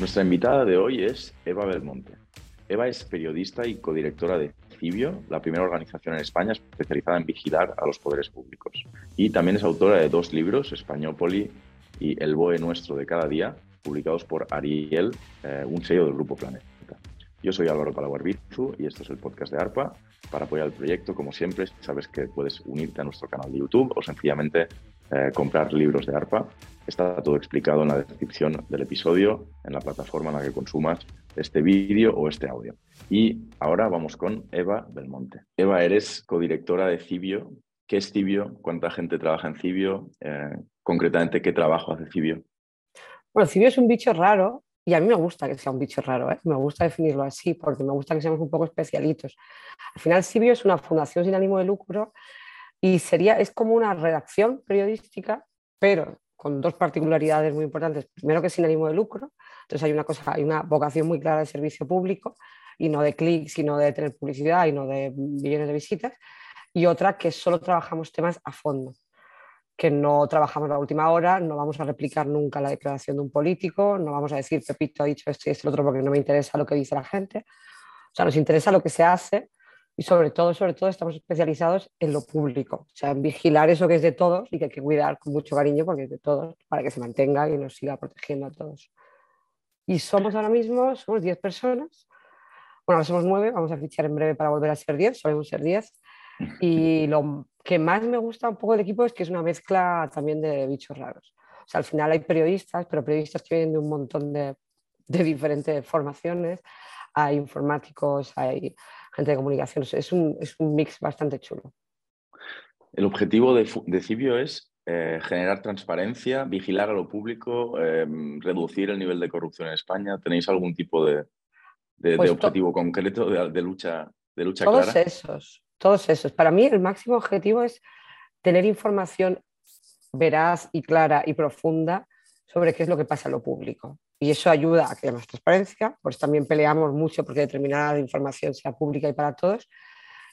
Nuestra invitada de hoy es Eva Belmonte. Eva es periodista y codirectora de Cibio, la primera organización en España especializada en vigilar a los poderes públicos. Y también es autora de dos libros, Españópoli y El BOE Nuestro de cada día, publicados por Ariel, eh, un sello del Grupo Planeta. Yo soy Álvaro Palaguarbizu y esto es el podcast de ARPA. Para apoyar el proyecto, como siempre, sabes que puedes unirte a nuestro canal de YouTube o sencillamente eh, comprar libros de ARPA. Está todo explicado en la descripción del episodio, en la plataforma en la que consumas este vídeo o este audio. Y ahora vamos con Eva Belmonte. Eva, eres codirectora de Cibio. ¿Qué es Cibio? ¿Cuánta gente trabaja en Cibio? Eh, concretamente, ¿qué trabajo hace Cibio? Bueno, Cibio es un bicho raro y a mí me gusta que sea un bicho raro, ¿eh? me gusta definirlo así porque me gusta que seamos un poco especialitos. Al final, Cibio es una fundación sin ánimo de lucro y sería, es como una redacción periodística, pero con dos particularidades muy importantes. Primero que sin ánimo de lucro, entonces hay una cosa, hay una vocación muy clara de servicio público y no de clics, sino de tener publicidad y no de millones de visitas. Y otra que solo trabajamos temas a fondo, que no trabajamos la última hora, no vamos a replicar nunca la declaración de un político, no vamos a decir Pepito ha dicho esto y esto otro porque no me interesa lo que dice la gente. O sea, nos interesa lo que se hace y sobre todo, sobre todo estamos especializados en lo público, o sea, en vigilar eso que es de todos y que hay que cuidar con mucho cariño porque es de todos, para que se mantenga y nos siga protegiendo a todos. Y somos ahora mismo, somos 10 personas, bueno, ahora somos 9, vamos a fichar en breve para volver a ser 10, solemos ser 10. Y lo que más me gusta un poco del equipo es que es una mezcla también de bichos raros. O sea, al final hay periodistas, pero periodistas que vienen de un montón de, de diferentes formaciones, hay informáticos, hay gente de comunicación. Es un, es un mix bastante chulo. El objetivo de, de Cibio es eh, generar transparencia, vigilar a lo público, em, reducir el nivel de corrupción en España. ¿Tenéis algún tipo de, de, pues objetivo concreto de, lucha, de lucha todos esos, todos esos. Para mí el máximo objetivo es tener información veraz y clara y profunda sobre qué es lo que pasa en lo público y eso ayuda a que haya más transparencia, pues también peleamos mucho porque determinada información sea pública y para todos.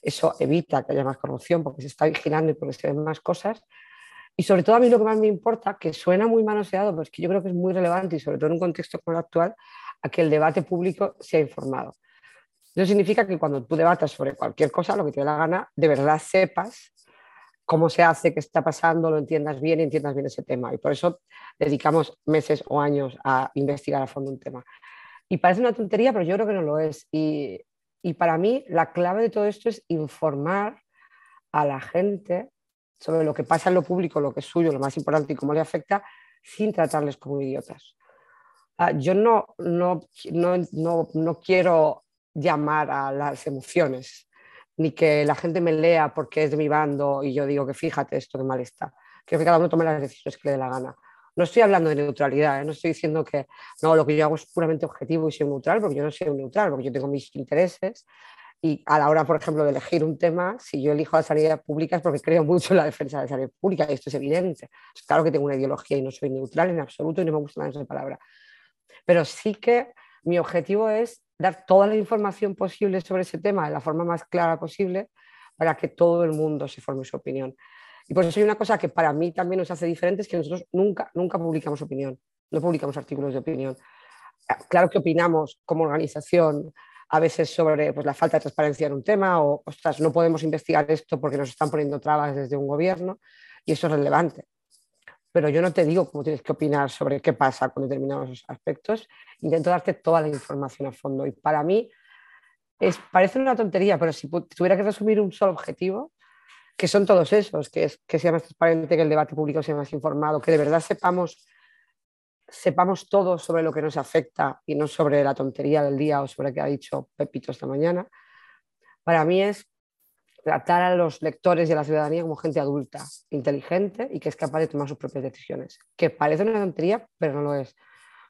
Eso evita que haya más corrupción porque se está vigilando y porque se ven más cosas. Y sobre todo a mí lo que más me importa, que suena muy manoseado, pero es que yo creo que es muy relevante y sobre todo en un contexto como el actual, a que el debate público sea informado. Eso significa que cuando tú debatas sobre cualquier cosa, lo que te dé la gana, de verdad sepas cómo se hace, qué está pasando, lo entiendas bien y entiendas bien ese tema. Y por eso dedicamos meses o años a investigar a fondo un tema. Y parece una tontería, pero yo creo que no lo es. Y, y para mí la clave de todo esto es informar a la gente sobre lo que pasa en lo público, lo que es suyo, lo más importante y cómo le afecta, sin tratarles como idiotas. Ah, yo no, no, no, no, no quiero llamar a las emociones ni que la gente me lea porque es de mi bando y yo digo que fíjate esto que mal está. Que cada uno tome las decisiones que le dé la gana. No estoy hablando de neutralidad, ¿eh? no estoy diciendo que no, lo que yo hago es puramente objetivo y soy neutral, porque yo no soy neutral, porque yo tengo mis intereses. Y a la hora, por ejemplo, de elegir un tema, si yo elijo la sanidad pública es porque creo mucho en la defensa de la sanidad pública, y esto es evidente. Claro que tengo una ideología y no soy neutral en absoluto y no me gusta nada esa palabra. Pero sí que mi objetivo es dar toda la información posible sobre ese tema de la forma más clara posible para que todo el mundo se forme su opinión. Y por eso hay una cosa que para mí también nos hace diferente, es que nosotros nunca, nunca publicamos opinión, no publicamos artículos de opinión. Claro que opinamos como organización a veces sobre pues, la falta de transparencia en un tema o, ostras, no podemos investigar esto porque nos están poniendo trabas desde un gobierno y eso es relevante pero yo no te digo cómo tienes que opinar sobre qué pasa con determinados aspectos, intento darte toda la información a fondo. Y para mí es, parece una tontería, pero si tuviera que resumir un solo objetivo, que son todos esos, que, es, que sea más transparente, que el debate público sea más informado, que de verdad sepamos, sepamos todo sobre lo que nos afecta y no sobre la tontería del día o sobre qué ha dicho Pepito esta mañana, para mí es tratar a los lectores y a la ciudadanía como gente adulta, inteligente y que es capaz de tomar sus propias decisiones. Que parece una tontería, pero no lo es.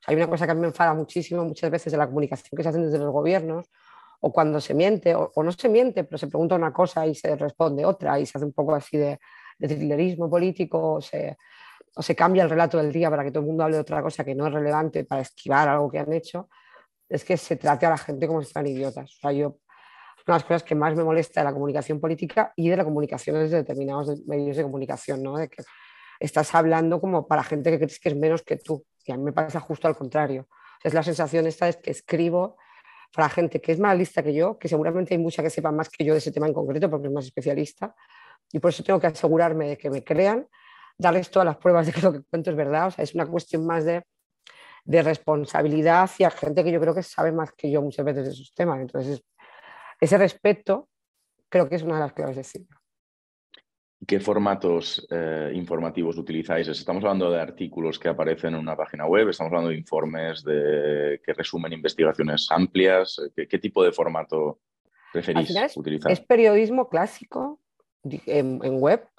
hay una cosa que a mí me enfada muchísimo muchas veces de la comunicación que se hace desde los gobiernos, o cuando se miente, o, no se miente, pero se pregunta una cosa y se responde otra, y se hace un poco así de, de político, o se, o se cambia el relato del día para que todo el mundo hable de otra cosa que no es relevante para esquivar algo que han hecho, es que se trate a la gente como si fueran idiotas. O sea, yo una de las cosas que más me molesta de la comunicación política y de la comunicación desde determinados medios de comunicación, ¿no? De que estás hablando como para gente que crees que es menos que tú. Y a mí me pasa justo al contrario. es la sensación esta es que escribo para gente que es más lista que yo, que seguramente hay mucha que sepa más que yo de ese tema en concreto porque es más especialista. Y por eso tengo que asegurarme de que me crean, darles todas las pruebas de que lo que cuento es verdad. O sea, es una cuestión más de, de responsabilidad hacia gente que yo creo que sabe más que yo muchas veces de esos temas. Entonces, ese respeto creo que es una de las claves de cine. ¿Qué formatos eh, informativos utilizáis? ¿Estamos hablando de artículos que aparecen en una página web? ¿Estamos hablando de informes de, que resumen investigaciones amplias? ¿Qué, tipo de formato preferís utilizar? Es periodismo clásico en, web,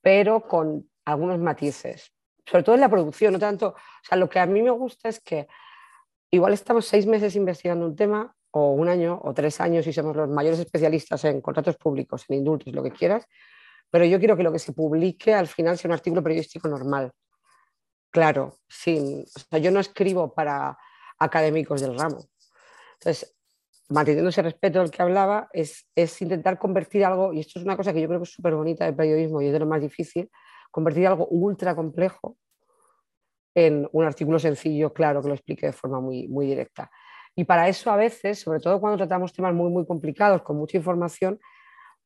pero con algunos matices. Sobre todo en la producción, no tanto. O sea, lo que a mí me gusta es que igual estamos seis meses investigando un tema, o un año, o tres años, y somos los mayores especialistas en contratos públicos, en indultos, lo que quieras pero yo quiero que lo que se publique al final sea un artículo periodístico normal. Claro, sin, o sea, yo no escribo para académicos del ramo. Entonces, manteniendo ese respeto del que hablaba, es, es, intentar convertir algo, y esto es una cosa que yo creo que es súper bonita del periodismo y es de lo más difícil, convertir algo ultra complejo en un artículo sencillo, claro, que lo explique de forma muy, muy directa. Y para eso a veces, sobre todo cuando tratamos temas muy, muy complicados, con mucha información,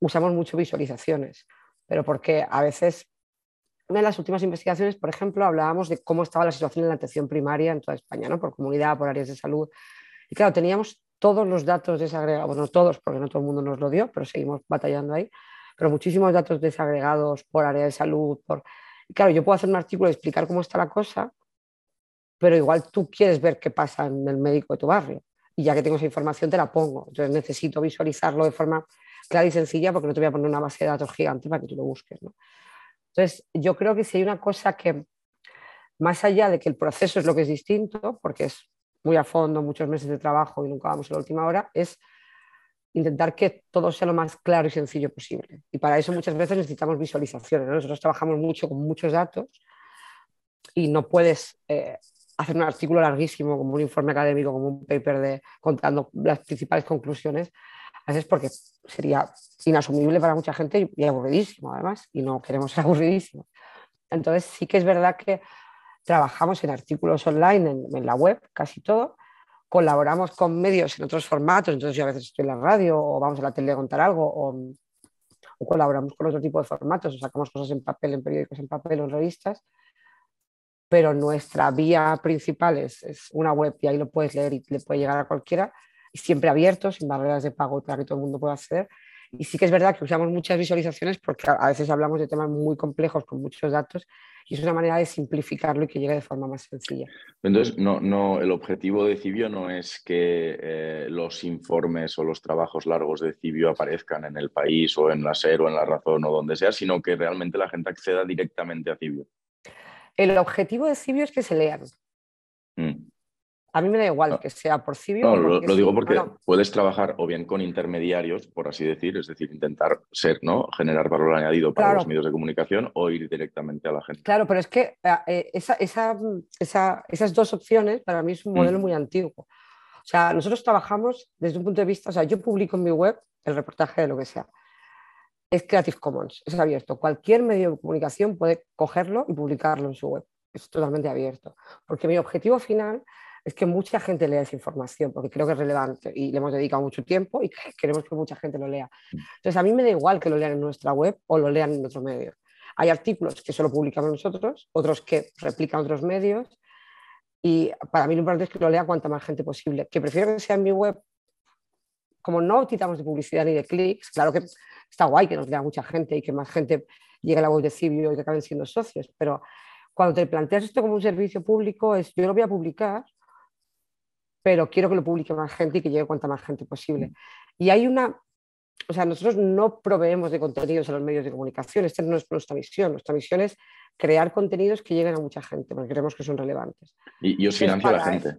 usamos mucho visualizaciones pero porque a veces, una de las últimas investigaciones, por ejemplo, hablábamos de cómo estaba la situación en la atención primaria en toda España, ¿no? por comunidad, por áreas de salud. Y claro, teníamos todos los datos desagregados, bueno, todos, porque no todo el mundo nos lo dio, pero seguimos batallando ahí, pero muchísimos datos desagregados por área de salud. Por... Y claro, yo puedo hacer un artículo y explicar cómo está la cosa, pero igual tú quieres ver qué pasa en el médico de tu barrio. Y ya que tengo esa información, te la pongo. Entonces necesito visualizarlo de forma clara y sencilla porque no te voy a poner una base de datos gigante para que tú lo busques. ¿no? Entonces, yo creo que si hay una cosa que, más allá de que el proceso es lo que es distinto, porque es muy a fondo, muchos meses de trabajo y nunca vamos a la última hora, es intentar que todo sea lo más claro y sencillo posible. Y para eso muchas veces necesitamos visualizaciones. Nosotros trabajamos mucho con muchos datos y no puedes eh, hacer un artículo larguísimo como un informe académico, como un paper de, contando las principales conclusiones, a veces porque sería inasumible para mucha gente y, aburridísimo además, y no queremos ser aburridísimos. Entonces sí que es verdad que trabajamos en artículos online, en, la web, casi todo, colaboramos con medios en otros formatos, entonces yo a veces estoy en la radio o vamos a la tele a contar algo o, colaboramos con otro tipo de formatos o sacamos cosas en papel, en periódicos en papel en revistas, pero nuestra vía principal es, es, una web y ahí lo puedes leer y le puede llegar a cualquiera y siempre abierto, sin barreras de pago para que todo el mundo pueda acceder. Y sí que es verdad que usamos muchas visualizaciones porque a veces hablamos de temas muy complejos con muchos datos y es una manera de simplificarlo y que llegue de forma más sencilla. Entonces, no, no, el objetivo de Cibio no es que eh, los informes o los trabajos largos de Cibio aparezcan en el país o en la SER o en la Razón o donde sea, sino que realmente la gente acceda directamente a Cibio. El objetivo de Cibio es que se lean. Mm. A mí me da igual que sea por Cibio. No, lo, digo porque puedes trabajar o bien con intermediarios, por así decir, es decir, intentar ser, ¿no? Generar valor añadido para los medios de comunicación o ir directamente a la gente. Claro, pero es que eh, eh, esa, esa, esas dos opciones para mí es un modelo mm. muy antiguo. O sea, nosotros trabajamos desde un punto de vista, o sea, yo publico en mi web el reportaje de lo que sea. Es Creative Commons, es abierto. Cualquier medio de comunicación puede cogerlo y publicarlo en su web. Es totalmente abierto. Porque mi objetivo final es que mucha gente lea esa información, porque creo que es relevante y le hemos dedicado mucho tiempo y queremos que mucha gente lo lea. Entonces, a mí me da igual que lo lean en nuestra web o lo lean en otro medio. Hay artículos que solo publicamos nosotros, otros que replican otros medios y para mí lo importante es que lo lea cuanta más gente posible. Que prefiero que sea en mi web, como no quitamos de publicidad ni de clics, claro que está guay que nos lea mucha gente y que más gente llegue a la web de Cibio y que acaben siendo socios, pero cuando te planteas esto como un servicio público, es yo lo voy a publicar pero quiero que lo publique más gente y que llegue cuanta más gente posible. Mm. Y hay una, o sea, nosotros no proveemos de contenidos a los medios de comunicación, esta no es nuestra misión, nuestra misión es crear contenidos que lleguen a mucha gente, porque creemos que son relevantes. ¿Y, os financia la gente?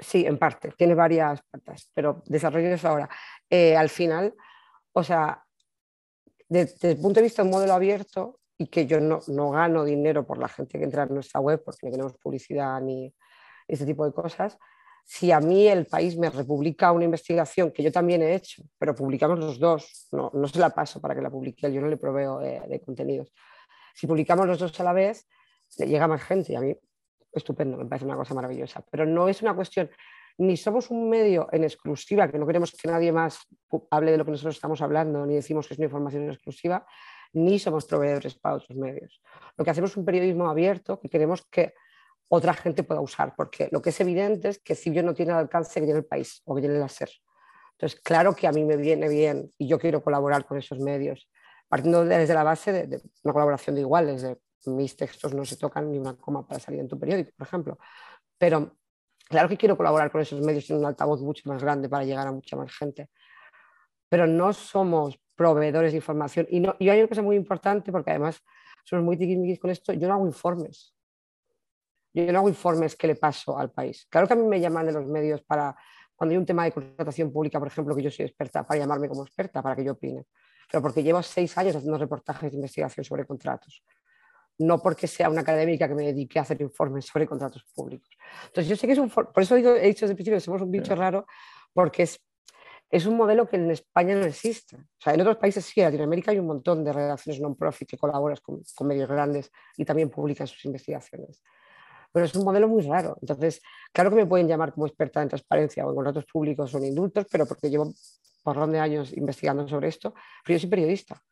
Sí, en parte, tiene varias patas, pero desarrollo eso ahora. Eh, al final, o sea, desde, el punto de vista de un modelo abierto, y que yo no, no, gano dinero por la gente que entra en nuestra web, porque no tenemos publicidad ni ese tipo de cosas, si a mí el país me republica una investigación que yo también he hecho, pero publicamos los dos, no, no se la paso para que la publique, yo no le proveo eh, de contenidos. Si publicamos los dos a la vez, le llega más gente y a mí estupendo, me parece una cosa maravillosa. Pero no es una cuestión, ni somos un medio en exclusiva, que no queremos que nadie más hable de lo que nosotros estamos hablando, ni decimos que es una información exclusiva, ni somos proveedores para otros medios. Lo que hacemos es un periodismo abierto que queremos que otra gente pueda usar, porque lo que es evidente es que Cibio no tiene el alcance que tiene el país o que tiene SER. Entonces, claro que a mí me viene bien y yo quiero colaborar con esos medios, partiendo desde la base de, una colaboración de iguales, de mis textos no se tocan ni una coma para salir en tu periódico, por ejemplo. Pero claro que quiero colaborar con esos medios en un altavoz mucho más grande para llegar a mucha más gente. Pero no somos proveedores de información. Y, no, hay una cosa muy importante, porque además somos muy tiquismiquis con esto, yo no hago informes. Yo no hago informes que le paso al país. Claro que a mí me llaman de los medios para, cuando hay un tema de contratación pública, por ejemplo, que yo soy experta, para llamarme como experta, para que yo opine. Pero porque llevo seis años haciendo reportajes de investigación sobre contratos. No porque sea una académica que me dedique a hacer informes sobre contratos públicos. Entonces, yo sé que es un. Por eso digo, he dicho desde el principio que somos un bicho raro, porque es, es un modelo que en España no existe. O sea, en otros países sí, en Latinoamérica hay un montón de redacciones non-profit que colaboran con, con medios grandes y también publican sus investigaciones pero es un modelo muy raro. Entonces, claro que me pueden llamar como experta en transparencia o en contratos públicos o en indultos, pero porque llevo por de años investigando sobre esto, pero yo soy periodista.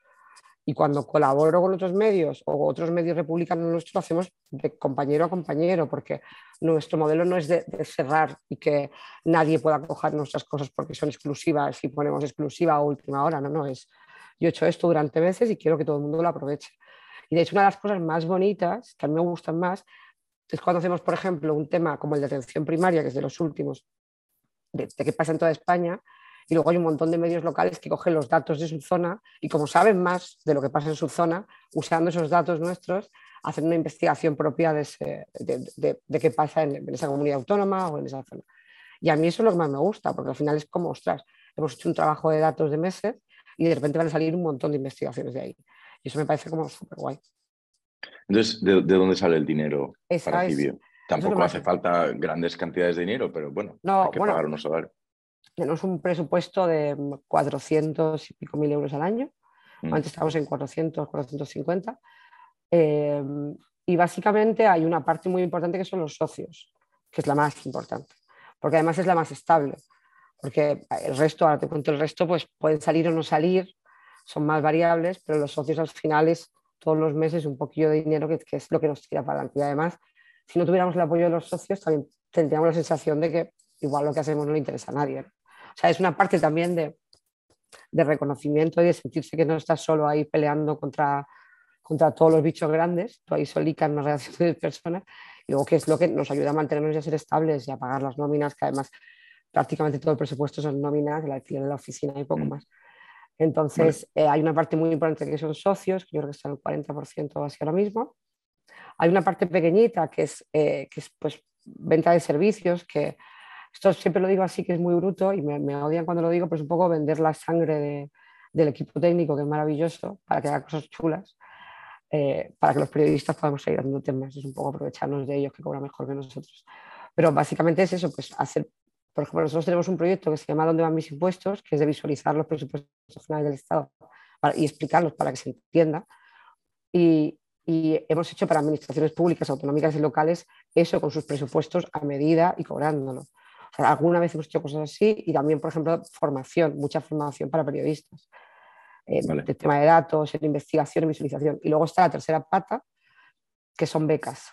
Y cuando colaboro con otros medios o otros medios republicanos nuestros, lo hacemos de compañero a compañero, porque nuestro modelo no es de, cerrar y que nadie pueda coger nuestras cosas porque son exclusivas y ponemos exclusiva a última hora. No, no, es yo he hecho esto durante meses y quiero que todo el mundo lo aproveche. Y de hecho, una de las cosas más bonitas, que a mí me gustan más, entonces, cuando hacemos, por ejemplo, un tema como el de atención primaria, que es de los últimos, de, qué pasa en toda España, y luego hay un montón de medios locales que cogen los datos de su zona y como saben más de lo que pasa en su zona, usando esos datos nuestros, hacen una investigación propia de, de, qué pasa en, esa comunidad autónoma o en esa zona. Y a mí eso es lo que más me gusta, porque al final es como, ostras, hemos hecho un trabajo de datos de meses y de repente van a salir un montón de investigaciones de ahí. Y eso me parece como súper guay. Entonces, ¿de, dónde sale el dinero para Cibio? Tampoco hace falta grandes cantidades de dinero, pero bueno, hay que pagar unos salarios. Tenemos un presupuesto de 400 y pico mil euros al año. Mm. Antes estábamos en 400, 450. Eh, y básicamente hay una parte muy importante que son los socios, que es la más importante, porque además es la más estable. Porque el resto, ahora te cuento el resto, pues pueden salir o no salir, son más variables, pero los socios al final es todos los meses un poquillo de dinero que, es lo que nos tira para adelante. Y además, si no tuviéramos el apoyo de los socios, también tendríamos la sensación de que igual lo que hacemos no le interesa a nadie. O sea, es una parte también de, de reconocimiento y de sentirse que no estás solo ahí peleando contra, contra todos los bichos grandes, tú ahí solica en una relación de personas, y luego que es lo que nos ayuda a mantenernos y a ser estables y a pagar las nóminas, que además prácticamente todo el presupuesto son nóminas, el alquiler de la oficina y poco mm. más. Entonces, eh, hay una parte muy importante que son socios, que yo creo que están el 40% así ahora mismo. Hay una parte pequeñita que es, eh, que es pues, venta de servicios, que esto siempre lo digo así, que es muy bruto y me, odian cuando lo digo, pero es un poco vender la sangre del equipo técnico, que es maravilloso, para que haga cosas chulas, eh, para que los periodistas podamos seguir haciendo temas. Es un poco aprovecharnos de ellos, que cobran mejor que nosotros. Pero básicamente es eso, pues hacer por ejemplo, nosotros tenemos un proyecto que se llama ¿Dónde van mis impuestos?, que es de visualizar los presupuestos finales del Estado y explicarlos para que se entienda. Y, hemos hecho para administraciones públicas, autonómicas y locales eso con sus presupuestos a medida y cobrándolo. Alguna vez hemos hecho cosas así y también, por ejemplo, formación, mucha formación para periodistas. Eh, El tema de datos, en investigación y visualización. Y luego está la tercera pata, que son becas,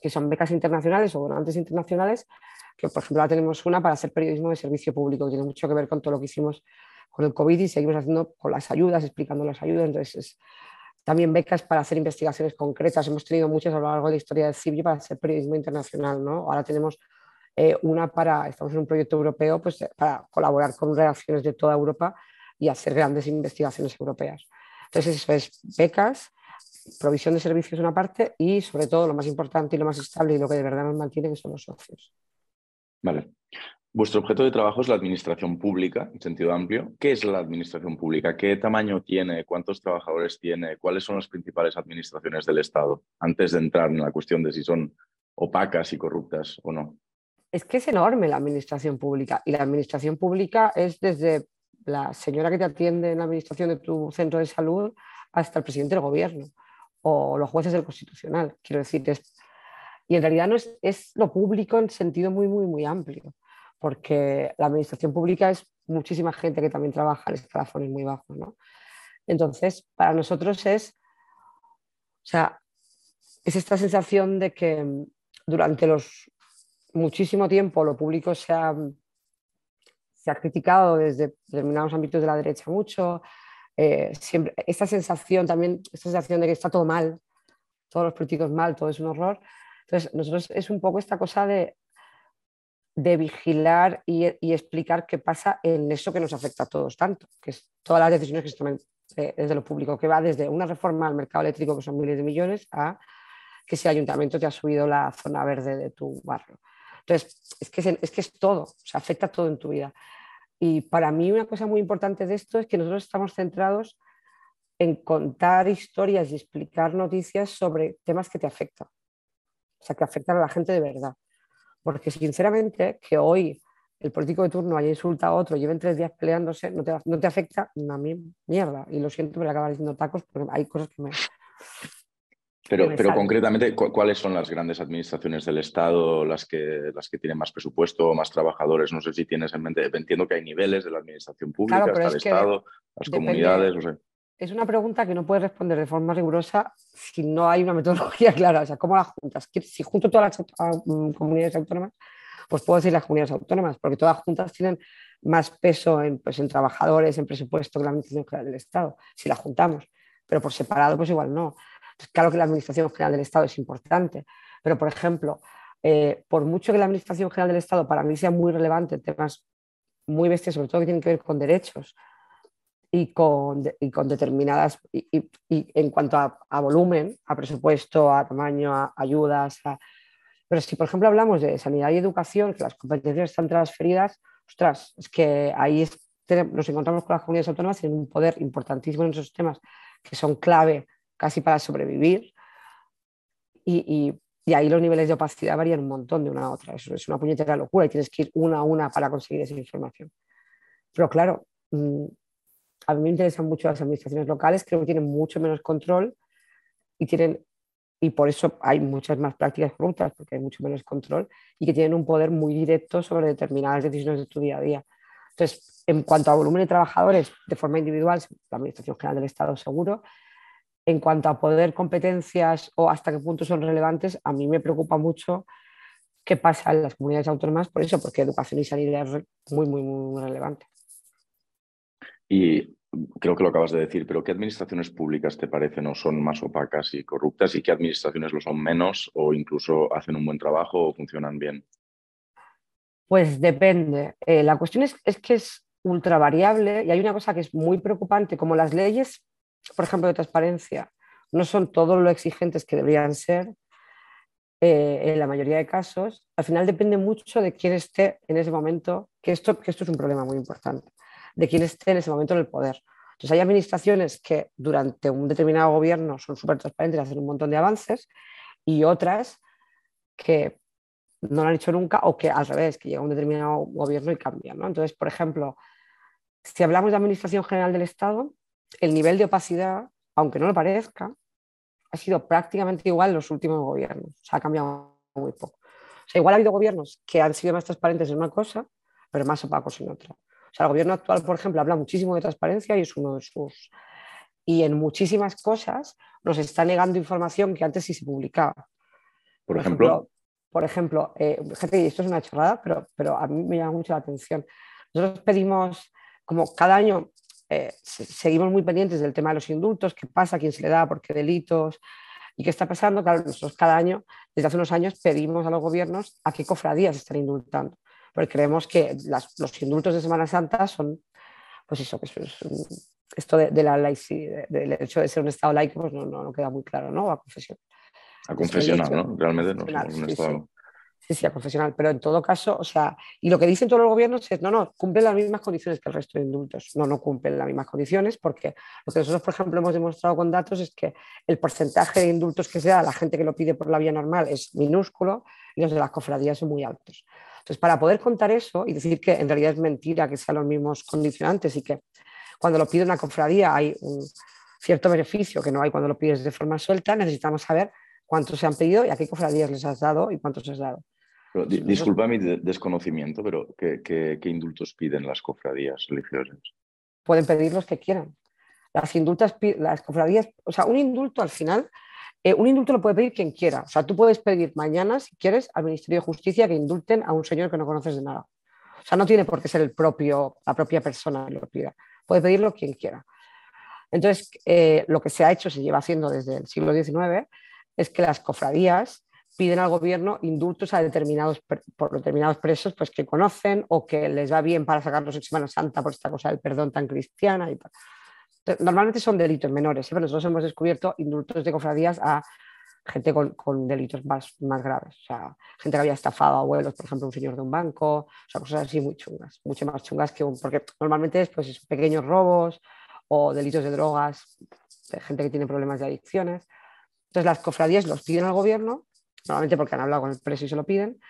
que son becas internacionales o donantes internacionales que por ejemplo ahora tenemos una para hacer periodismo de servicio público, que tiene mucho que ver con todo lo que hicimos con el COVID y seguimos haciendo con las ayudas, explicando las ayudas. Entonces, también becas para hacer investigaciones concretas. Hemos tenido muchas a lo largo de la historia del CIBI para hacer periodismo internacional. ¿no? Ahora tenemos eh, una para, estamos en un proyecto europeo pues, para colaborar con redacciones de toda Europa y hacer grandes investigaciones europeas. Entonces, eso es becas, provisión de servicios una parte y, sobre todo, lo más importante y lo más estable y lo que de verdad nos mantiene, que son los socios. Vale. Vuestro objeto de trabajo es la administración pública, en sentido amplio. ¿Qué es la administración pública? ¿Qué tamaño tiene? ¿Cuántos trabajadores tiene? ¿Cuáles son las principales administraciones del Estado? Antes de entrar en la cuestión de si son opacas y corruptas o no. Es que es enorme la administración pública y la administración pública es desde la señora que te atiende en la administración de tu centro de salud hasta el presidente del gobierno o los jueces del constitucional. Quiero decir, es, y en realidad no es, es lo público en sentido muy, muy, muy amplio, porque la administración pública es muchísima gente que también trabaja en escalafones muy bajos. ¿no? Entonces, para nosotros es, o sea, es esta sensación de que durante los muchísimo tiempo lo público se ha, se ha criticado desde determinados ámbitos de la derecha mucho. Eh, siempre, esta sensación también, esta sensación de que está todo mal, todos los políticos mal, todo es un horror. Entonces, nosotros es un poco esta cosa de, de vigilar y, explicar qué pasa en eso que nos afecta a todos tanto, que es todas las decisiones que se toman eh, desde lo público, que va desde una reforma al mercado eléctrico, que son miles de millones, a que si el ayuntamiento te ha subido la zona verde de tu barrio. Entonces, es que es, que es todo, o sea, afecta todo en tu vida. Y para mí una cosa muy importante de esto es que nosotros estamos centrados en contar historias y explicar noticias sobre temas que te afectan, o sea, que afectan a la gente de verdad. Porque sinceramente, que hoy el político de turno haya insultado a otro, lleven tres días peleándose, no te, no te afecta a mí mierda. Y lo siento, me acabar diciendo tacos porque hay cosas que me, pero, pero concretamente, ¿cuáles son las grandes administraciones del Estado, las que, las que tienen más presupuesto, más trabajadores? No sé si tienes en mente, entiendo que hay niveles de la administración pública, claro, hasta el Estado, las comunidades, no sé. Es una pregunta que no puedes responder de forma rigurosa si no hay una metodología clara. O sea, ¿cómo las juntas? Si junto todas las uh, comunidades autónomas, pues puedo decir las comunidades autónomas, porque todas juntas tienen más peso en, pues, en trabajadores, en presupuesto que la Administración General del Estado, si las juntamos. Pero por separado, pues igual no. Claro que la Administración General del Estado es importante, pero por ejemplo, eh, por mucho que la Administración General del Estado para mí sea muy relevante, temas muy bestias, sobre todo que tienen que ver con derechos y con, determinadas, y, en cuanto a, volumen, a presupuesto, a tamaño, a ayudas, pero si por ejemplo hablamos de sanidad y educación, que las competencias están transferidas, ostras, es que ahí nos encontramos con las comunidades autónomas tienen un poder importantísimo en esos temas que son clave casi para sobrevivir. Y, y, ahí los niveles de opacidad varían un montón de una a otra. Eso es una puñetera locura y tienes que ir una a una para conseguir esa información. Pero claro, mm, a mí me interesan mucho las administraciones locales, creo que tienen mucho menos control y tienen y por eso hay muchas más prácticas corruptas, porque hay mucho menos control y que tienen un poder muy directo sobre determinadas decisiones de tu día a día. Entonces, en cuanto a volumen de trabajadores de forma individual, la Administración General del Estado seguro, en cuanto a poder, competencias o hasta qué punto son relevantes, a mí me preocupa mucho qué pasa en las comunidades autónomas por eso, porque educación y sanidad es muy, muy, muy relevante. Y creo que lo acabas de decir, pero ¿qué administraciones públicas te parecen o son más opacas y corruptas y qué administraciones lo son menos o incluso hacen un buen trabajo o funcionan bien? Pues depende. Eh, la cuestión es, es que es ultra variable y hay una cosa que es muy preocupante, como las leyes por ejemplo, de transparencia, no son todos lo exigentes que deberían ser eh, en la mayoría de casos, al final depende mucho de quién esté en ese momento, que esto, que esto es un problema muy importante, de quién esté en ese momento en el poder. Entonces hay administraciones que durante un determinado gobierno son súper transparentes y hacen un montón de avances y otras que no lo han hecho nunca o que al revés, que llega un determinado gobierno y cambian. ¿no? Entonces, por ejemplo, si hablamos de Administración General del Estado, el nivel de opacidad, aunque no lo parezca, ha sido prácticamente igual en los últimos gobiernos. O sea, ha cambiado muy poco. O sea, igual ha habido gobiernos que han sido más transparentes en una cosa, pero más opacos en otra. O sea, el gobierno actual, por ejemplo, habla muchísimo de transparencia y es uno de sus... Y en muchísimas cosas nos está negando información que antes sí se publicaba. Por, por ejemplo, ejemplo, por ejemplo eh, gente, esto es una chorrada, pero, pero a mí me llama mucho la atención. Nosotros pedimos, como cada año eh, seguimos muy pendientes del tema de los indultos, qué pasa, quién se le da, por qué delitos y qué está pasando. Claro, nosotros cada año, desde hace unos años, pedimos a los gobiernos a qué cofradías están indultando, porque creemos que las, los indultos de Semana Santa son, pues eso, que es, esto de, de la laicidad, del hecho de ser un Estado laico, pues no, no, no queda muy claro, ¿no? A confesión. A confesional, ¿no? Realmente no somos un Estado. Sí, sí. Sí, sí, a confesional, pero en todo caso, o sea, y lo que dicen todos los gobiernos es, no, no, cumplen las mismas condiciones que el resto de indultos. No, no cumplen las mismas condiciones porque lo que nosotros, por ejemplo, hemos demostrado con datos es que el porcentaje de indultos que se da a la gente que lo pide por la vía normal es minúsculo y los de las cofradías son muy altos. Entonces, para poder contar eso y decir que en realidad es mentira que sean los mismos condicionantes y que cuando lo pide una cofradía hay un cierto beneficio que no hay cuando lo pides de forma suelta, necesitamos saber cuántos se han pedido y a qué cofradías les has dado y cuántos has dado. Disculpa mi desconocimiento, pero ¿qué, indultos piden las cofradías religiosas? Pueden pedir los que quieran. Las indultas, las cofradías, o sea, un indulto al final eh, un indulto lo puede pedir quien quiera. O sea, tú puedes pedir mañana, si quieres, al Ministerio de Justicia que indulten a un señor que no conoces de nada. O sea, no tiene por qué ser el propio, la propia persona que lo pida. Puede pedirlo quien quiera. Entonces, eh, lo que se ha hecho, se lleva haciendo desde el siglo XIX, es que las cofradías piden al gobierno indultos a determinados, por determinados presos pues, que conocen o que les va bien para sacarlos en Semana Santa por esta cosa del perdón tan cristiana y tal. Normalmente son delitos menores, ¿eh? pero nosotros hemos descubierto indultos de cofradías a gente con, delitos más, más, graves. O sea, gente que había estafado a abuelos, por ejemplo, un señor de un banco, o sea, cosas así muy chungas, mucho más chungas que un. Porque normalmente es pues, pequeños robos o delitos de drogas, gente que tiene problemas de adicciones. Entonces, las cofradías los piden al gobierno, normalmente porque han hablado con el preso y se lo piden.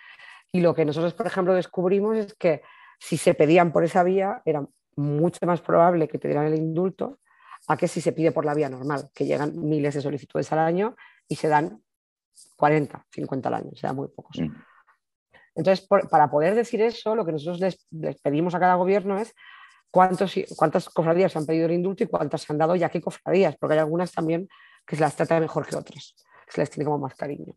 Y lo que nosotros, por ejemplo, descubrimos es que si se pedían por esa vía, era mucho más probable que te dieran el indulto a que si se pide por la vía normal, que llegan miles de solicitudes al año y se dan 40, 50 al año, se dan muy pocos. Mm. Entonces, para poder decir eso, lo que nosotros les, pedimos a cada gobierno es cuántos, cuántas cofradías han pedido el indulto y cuántas se han dado ya qué cofradías, porque hay algunas también que se las trata mejor que otras, que se les tiene como más cariño.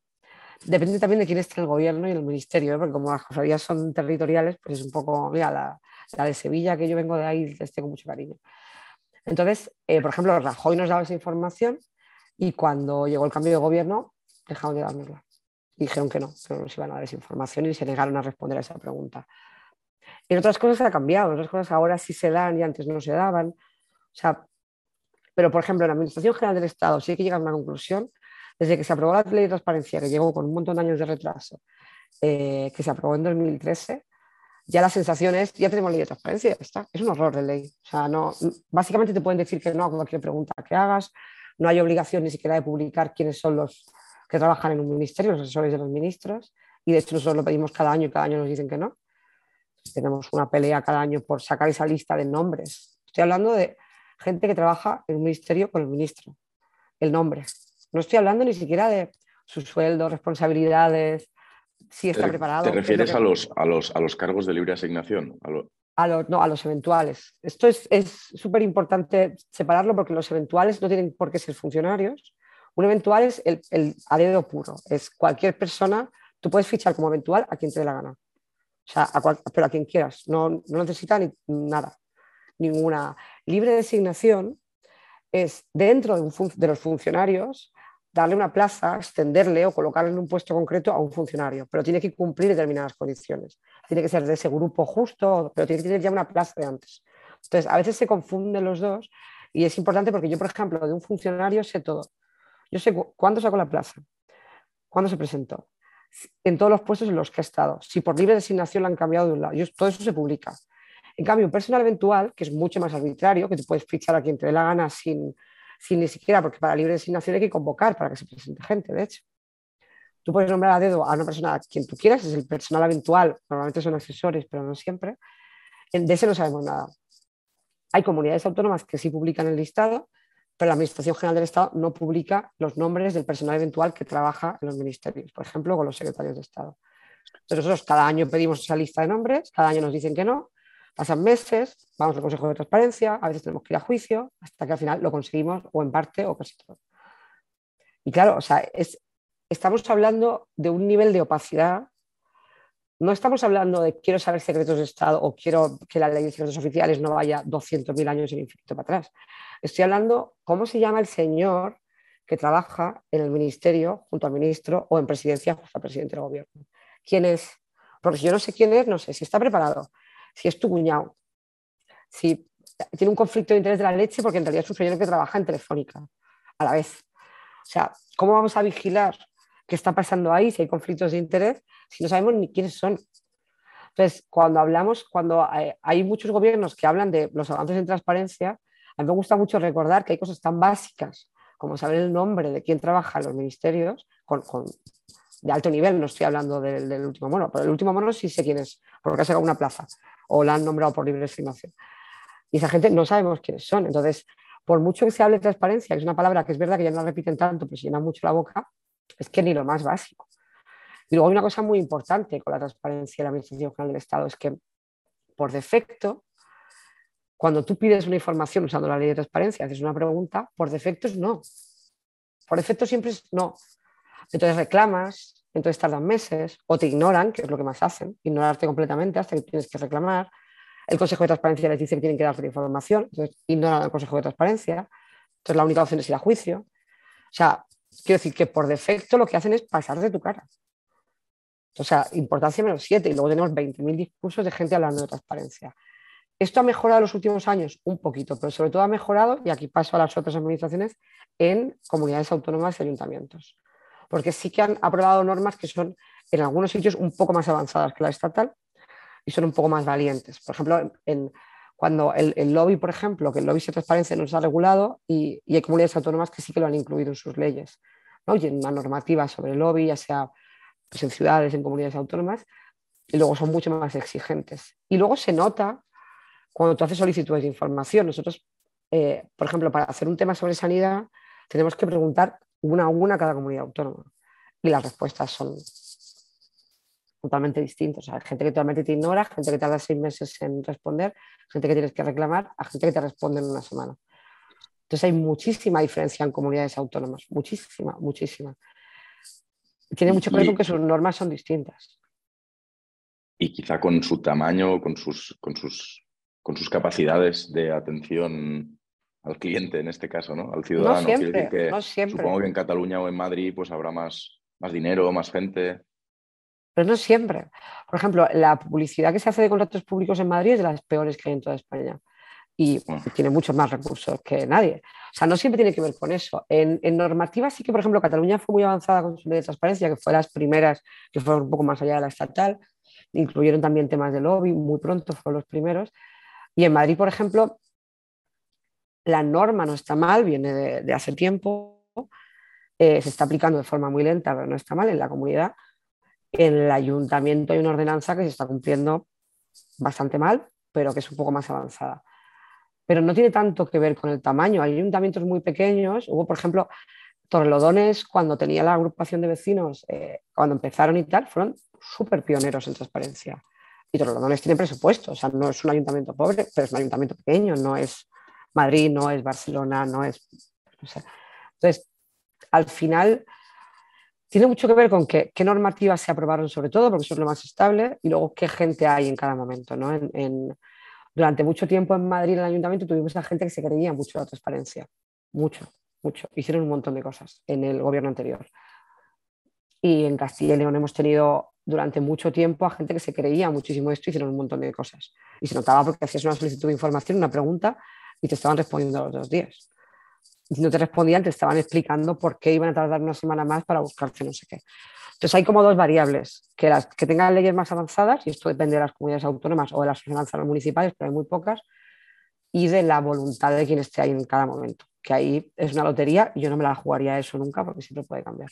Depende también de quién esté en el gobierno y el ministerio, ¿eh? porque como las cofradías son territoriales, pues es un poco, mira, la, de Sevilla, que yo vengo de ahí, les tengo mucho cariño. Entonces, eh, por ejemplo, Rajoy nos daba esa información y cuando llegó el cambio de gobierno dejaron de dárnosla. Dijeron que no, que no nos iban a dar esa información y se negaron a responder a esa pregunta. En otras cosas ha cambiado, en otras cosas ahora sí se dan y antes no se daban. O sea, pero, por ejemplo, en la Administración General del Estado sí que llegar a una conclusión. Desde que se aprobó la ley de transparencia, que llegó con un montón de años de retraso, eh, que se aprobó en 2013, ya la sensación es, ya tenemos ley de transparencia, está. Es un horror de ley. O sea, no, básicamente te pueden decir que no a cualquier pregunta que hagas, no hay obligación ni siquiera de publicar quiénes son los que trabajan en un ministerio, los asesores de los ministros, y de hecho nosotros lo pedimos cada año y cada año nos dicen que no. Tenemos una pelea cada año por sacar esa lista de nombres. Estoy hablando de gente que trabaja en un ministerio con el ministro, el nombre. No estoy hablando ni siquiera de su sueldo, responsabilidades, si está preparado. ¿Te refieres a, los, a, los, a los cargos de libre asignación? A, los, no, a los eventuales. Esto es súper importante separarlo porque los eventuales no tienen por qué ser funcionarios. Un eventual es el, el a dedo puro, es cualquier persona, tú puedes fichar como eventual a quien te dé la gana. O sea, pero a quien quieras, no, no necesita ni, nada, ninguna. Libre designación es dentro de, de los funcionarios darle una plaza, extenderle o colocarle en un puesto concreto a un funcionario, pero tiene que cumplir determinadas condiciones. Tiene que ser de ese grupo justo, pero tiene que tener ya una plaza de antes. Entonces, a veces se confunden los dos y es importante porque yo, por ejemplo, de un funcionario sé todo. Yo sé cuándo sacó la plaza, cuándo se presentó, en todos los puestos en los que ha estado, si por libre designación la han cambiado de un lado. todo eso se publica. En cambio, un personal eventual, que es mucho más arbitrario, que te puedes fichar a quien te dé la gana sin, sin ni siquiera, porque para libre designación hay que convocar para que se presente gente, de hecho. Tú puedes nombrar a dedo a una persona a quien tú quieras, es el personal eventual, normalmente son asesores, pero no siempre. De ese no sabemos nada. Hay comunidades autónomas que sí publican el listado, pero la Administración General del Estado no publica los nombres del personal eventual que trabaja en los ministerios, por ejemplo, con los secretarios de Estado. Entonces nosotros cada año pedimos esa lista de nombres, cada año nos dicen que no, Pasan meses, vamos al Consejo de Transparencia, a veces tenemos que ir a juicio, hasta que al final lo conseguimos o en parte o casi todo. Y claro, o sea, estamos hablando de un nivel de opacidad. No estamos hablando de quiero saber secretos de Estado o quiero que la ley de secretos oficiales no vaya 200.000 años en infinito para atrás. Estoy hablando cómo se llama el señor que trabaja en el ministerio junto al ministro o en presidencia junto al presidente del gobierno. ¿Quién es? Porque si yo no sé quién es, no sé si está preparado, si es tu cuñado, si tiene un conflicto de interés de la leche porque en realidad es un señor que trabaja en Telefónica a la vez. O sea, ¿cómo vamos a vigilar qué está pasando ahí si hay conflictos de interés si no sabemos ni quiénes son? Entonces, cuando hablamos, cuando hay, muchos gobiernos que hablan de los avances en transparencia, a mí me gusta mucho recordar que hay cosas tan básicas como saber el nombre de quién trabaja en los ministerios, con, de alto nivel, no estoy hablando del, último mono, pero el último mono sí sé quién es, porque ha sacado una plaza o la han nombrado por libre designación. Y esa gente no sabemos quiénes son. Entonces, por mucho que se hable de transparencia, que es una palabra que es verdad que ya no la repiten tanto, pero se llena mucho la boca, es que ni lo más básico. Y luego hay una cosa muy importante con la transparencia de la Administración General del Estado, es que por defecto, cuando tú pides una información usando la ley de transparencia, haces una pregunta, por defecto es no. Por defecto siempre es no. Entonces reclamas, entonces tardan meses, o te ignoran, que es lo que más hacen, ignorarte completamente hasta que tienes que reclamar. El Consejo de Transparencia les dice que tienen que darte la información, entonces ignoran al Consejo de Transparencia. Entonces la única opción es ir a juicio. O sea, quiero decir que por defecto lo que hacen es pasar de tu cara. O sea, importancia menos 7 y luego tenemos 20.000 discursos de gente hablando de transparencia. Esto ha mejorado en los últimos años un poquito, pero sobre todo ha mejorado, y aquí paso a las otras administraciones, en comunidades autónomas y ayuntamientos. Porque sí que han aprobado normas que son en algunos sitios un poco más avanzadas que la estatal y son un poco más valientes. Por ejemplo, en, cuando el, lobby, por ejemplo, que el lobby de transparencia no se ha regulado y, hay comunidades autónomas que sí que lo han incluido en sus leyes. ¿no? Y en una normativa sobre el lobby, ya sea pues, en ciudades, en comunidades autónomas, y luego son mucho más exigentes. Y luego se nota cuando tú haces solicitudes de información. Nosotros, eh, por ejemplo, para hacer un tema sobre sanidad, tenemos que preguntar una a una cada comunidad autónoma. Y las respuestas son totalmente distintas. hay gente que totalmente te ignora, gente que tarda seis meses en responder, gente que tienes que reclamar, a gente que te responde en una semana. Entonces hay muchísima diferencia en comunidades autónomas, muchísima, muchísima. Tiene mucho que ver con que sus normas son distintas. Y quizá con su tamaño, con sus, con sus, con sus capacidades de atención al cliente, en este caso, ¿no? Al ciudadano. No siempre, no siempre. Supongo que en Cataluña o en Madrid pues habrá más, más dinero, más gente. Pero no siempre. Por ejemplo, la publicidad que se hace de contratos públicos en Madrid es de las peores que hay en toda España. Y tiene muchos más recursos que nadie. O sea, no siempre tiene que ver con eso. En, normativa sí que, por ejemplo, Cataluña fue muy avanzada con su ley de transparencia, que fue las primeras, que fueron un poco más allá de la estatal. Incluyeron también temas de lobby, muy pronto fueron los primeros. Y en Madrid, por ejemplo, la norma no está mal, viene de, hace tiempo, eh, se está aplicando de forma muy lenta, pero no está mal en la comunidad. En el ayuntamiento hay una ordenanza que se está cumpliendo bastante mal, pero que es un poco más avanzada pero no tiene tanto que ver con el tamaño. Hay ayuntamientos muy pequeños, hubo, por ejemplo, Torrelodones, cuando tenía la agrupación de vecinos, eh, cuando empezaron y tal, fueron súper pioneros en transparencia. Y Torrelodones tiene presupuesto, o sea, no es un ayuntamiento pobre, pero es un ayuntamiento pequeño, no es Madrid, no es Barcelona, no es... Entonces, al final, tiene mucho que ver con qué, normativas se aprobaron sobre todo, porque eso es lo más estable, y luego qué gente hay en cada momento, ¿no? en, durante mucho tiempo en Madrid, en el ayuntamiento, tuvimos a gente que se creía mucho la transparencia. Mucho, mucho. Hicieron un montón de cosas en el gobierno anterior. Y en Castilla y León hemos tenido durante mucho tiempo a gente que se creía muchísimo esto hicieron un montón de cosas. Y se notaba porque hacías una solicitud de información, una pregunta, y te estaban respondiendo los dos días. Y no te respondían, te estaban explicando por qué iban a tardar una semana más para buscarte no sé qué. Entonces hay como dos variables, que las que tengan leyes más avanzadas, y esto depende de las comunidades autónomas o de las finanzas municipales, pero hay muy pocas, y de la voluntad de quien esté ahí en cada momento, que ahí es una lotería y yo no me la jugaría eso nunca porque siempre puede cambiar.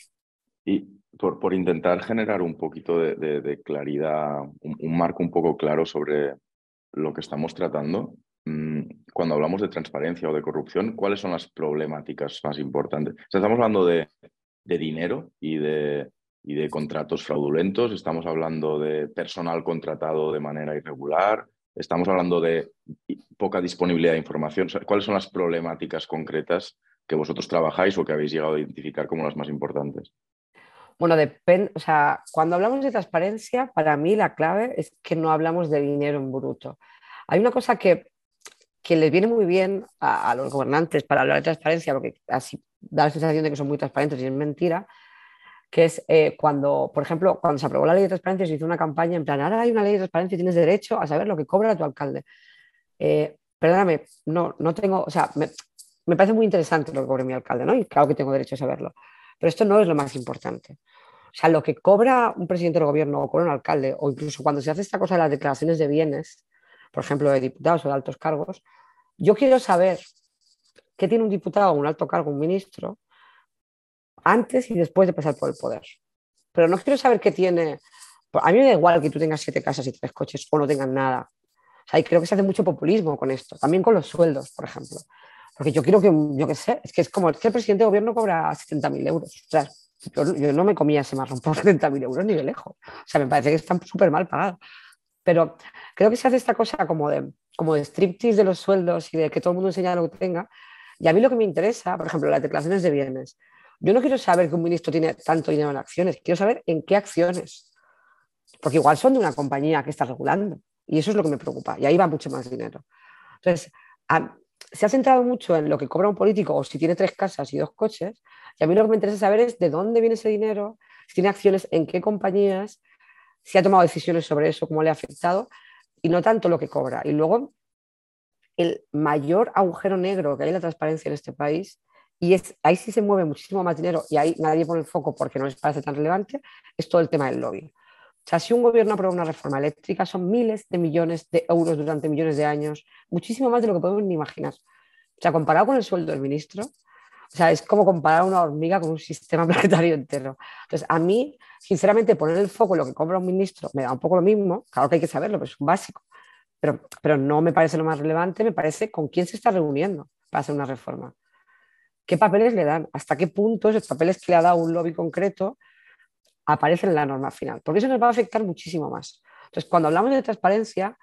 Y por, por intentar generar un poquito de, claridad, un, marco un poco claro sobre lo que estamos tratando, cuando hablamos de transparencia o de corrupción, ¿cuáles son las problemáticas más importantes? estamos hablando de, dinero y de, y de contratos fraudulentos, estamos hablando de personal contratado de manera irregular, estamos hablando de poca disponibilidad de información. ¿Cuáles son las problemáticas concretas que vosotros trabajáis o que habéis llegado a identificar como las más importantes? Bueno, depende, o sea, cuando hablamos de transparencia, para mí la clave es que no hablamos de dinero en bruto. Hay una cosa que, que les viene muy bien a, los gobernantes para hablar de transparencia, porque así da la sensación de que son muy transparentes y es mentira, que es eh, cuando, por ejemplo, cuando se aprobó la ley de transparencia, se hizo una campaña en plan, ahora hay una ley de transparencia y tienes derecho a saber lo que cobra tu alcalde. Eh, perdóname, no, no tengo, o sea, me, me, parece muy interesante lo que cobre mi alcalde, ¿no? Y claro que tengo derecho a saberlo, pero esto no es lo más importante. O sea, lo que cobra un presidente del gobierno o cobra un alcalde, o incluso cuando se hace esta cosa de las declaraciones de bienes, por ejemplo, de diputados o de altos cargos, yo quiero saber qué tiene un diputado, un alto cargo, un ministro, antes y después de pasar por el poder. pero no quiero saber qué tiene. A mí me da igual que tú tengas siete casas y tres coches o no tengas nada. O sea, y creo que se hace mucho populismo con esto, también con los sueldos, por ejemplo. Porque yo quiero que, yo qué sé, es que es como, que el presidente de gobierno cobra 70.000 euros. O sea, yo, no me comía ese marrón por 70.000 euros ni de lejos. O sea, me parece que están súper mal pagados. Pero creo que se hace esta cosa como de, como de striptease de los sueldos y de que todo el mundo enseña lo que tenga. Y a mí lo que me interesa, por ejemplo, las declaraciones de bienes. Yo no quiero saber que un ministro tiene tanto dinero en acciones, quiero saber en qué acciones. Porque igual son de una compañía que está regulando. Y eso es lo que me preocupa. Y ahí va mucho más dinero. Entonces, se ha centrado mucho en lo que cobra un político o si tiene tres casas y dos coches. Y a mí lo que me interesa saber es de dónde viene ese dinero, si tiene acciones, en qué compañías, si ha tomado decisiones sobre eso, cómo le ha afectado, y no tanto lo que cobra. Y luego, el mayor agujero negro que hay en la transparencia en este país, y es, ahí sí se mueve muchísimo más dinero y ahí nadie pone el foco porque no les parece tan relevante, es todo el tema del lobby. O sea, si un gobierno aprueba una reforma eléctrica, son miles de millones de euros durante millones de años, muchísimo más de lo que podemos ni imaginar. O sea, comparado con el sueldo del ministro, o sea, es como comparar una hormiga con un sistema planetario entero. Entonces, a mí, sinceramente, poner el foco en lo que compra un ministro me da un poco lo mismo. Claro que hay que saberlo, pero es un básico. Pero, pero no me parece lo más relevante, me parece con quién se está reuniendo para hacer una reforma. ¿Qué papeles le dan? ¿Hasta qué punto esos papeles que le ha dado un lobby concreto aparecen en la norma final, porque eso nos va a afectar muchísimo más. Entonces, cuando hablamos de transparencia,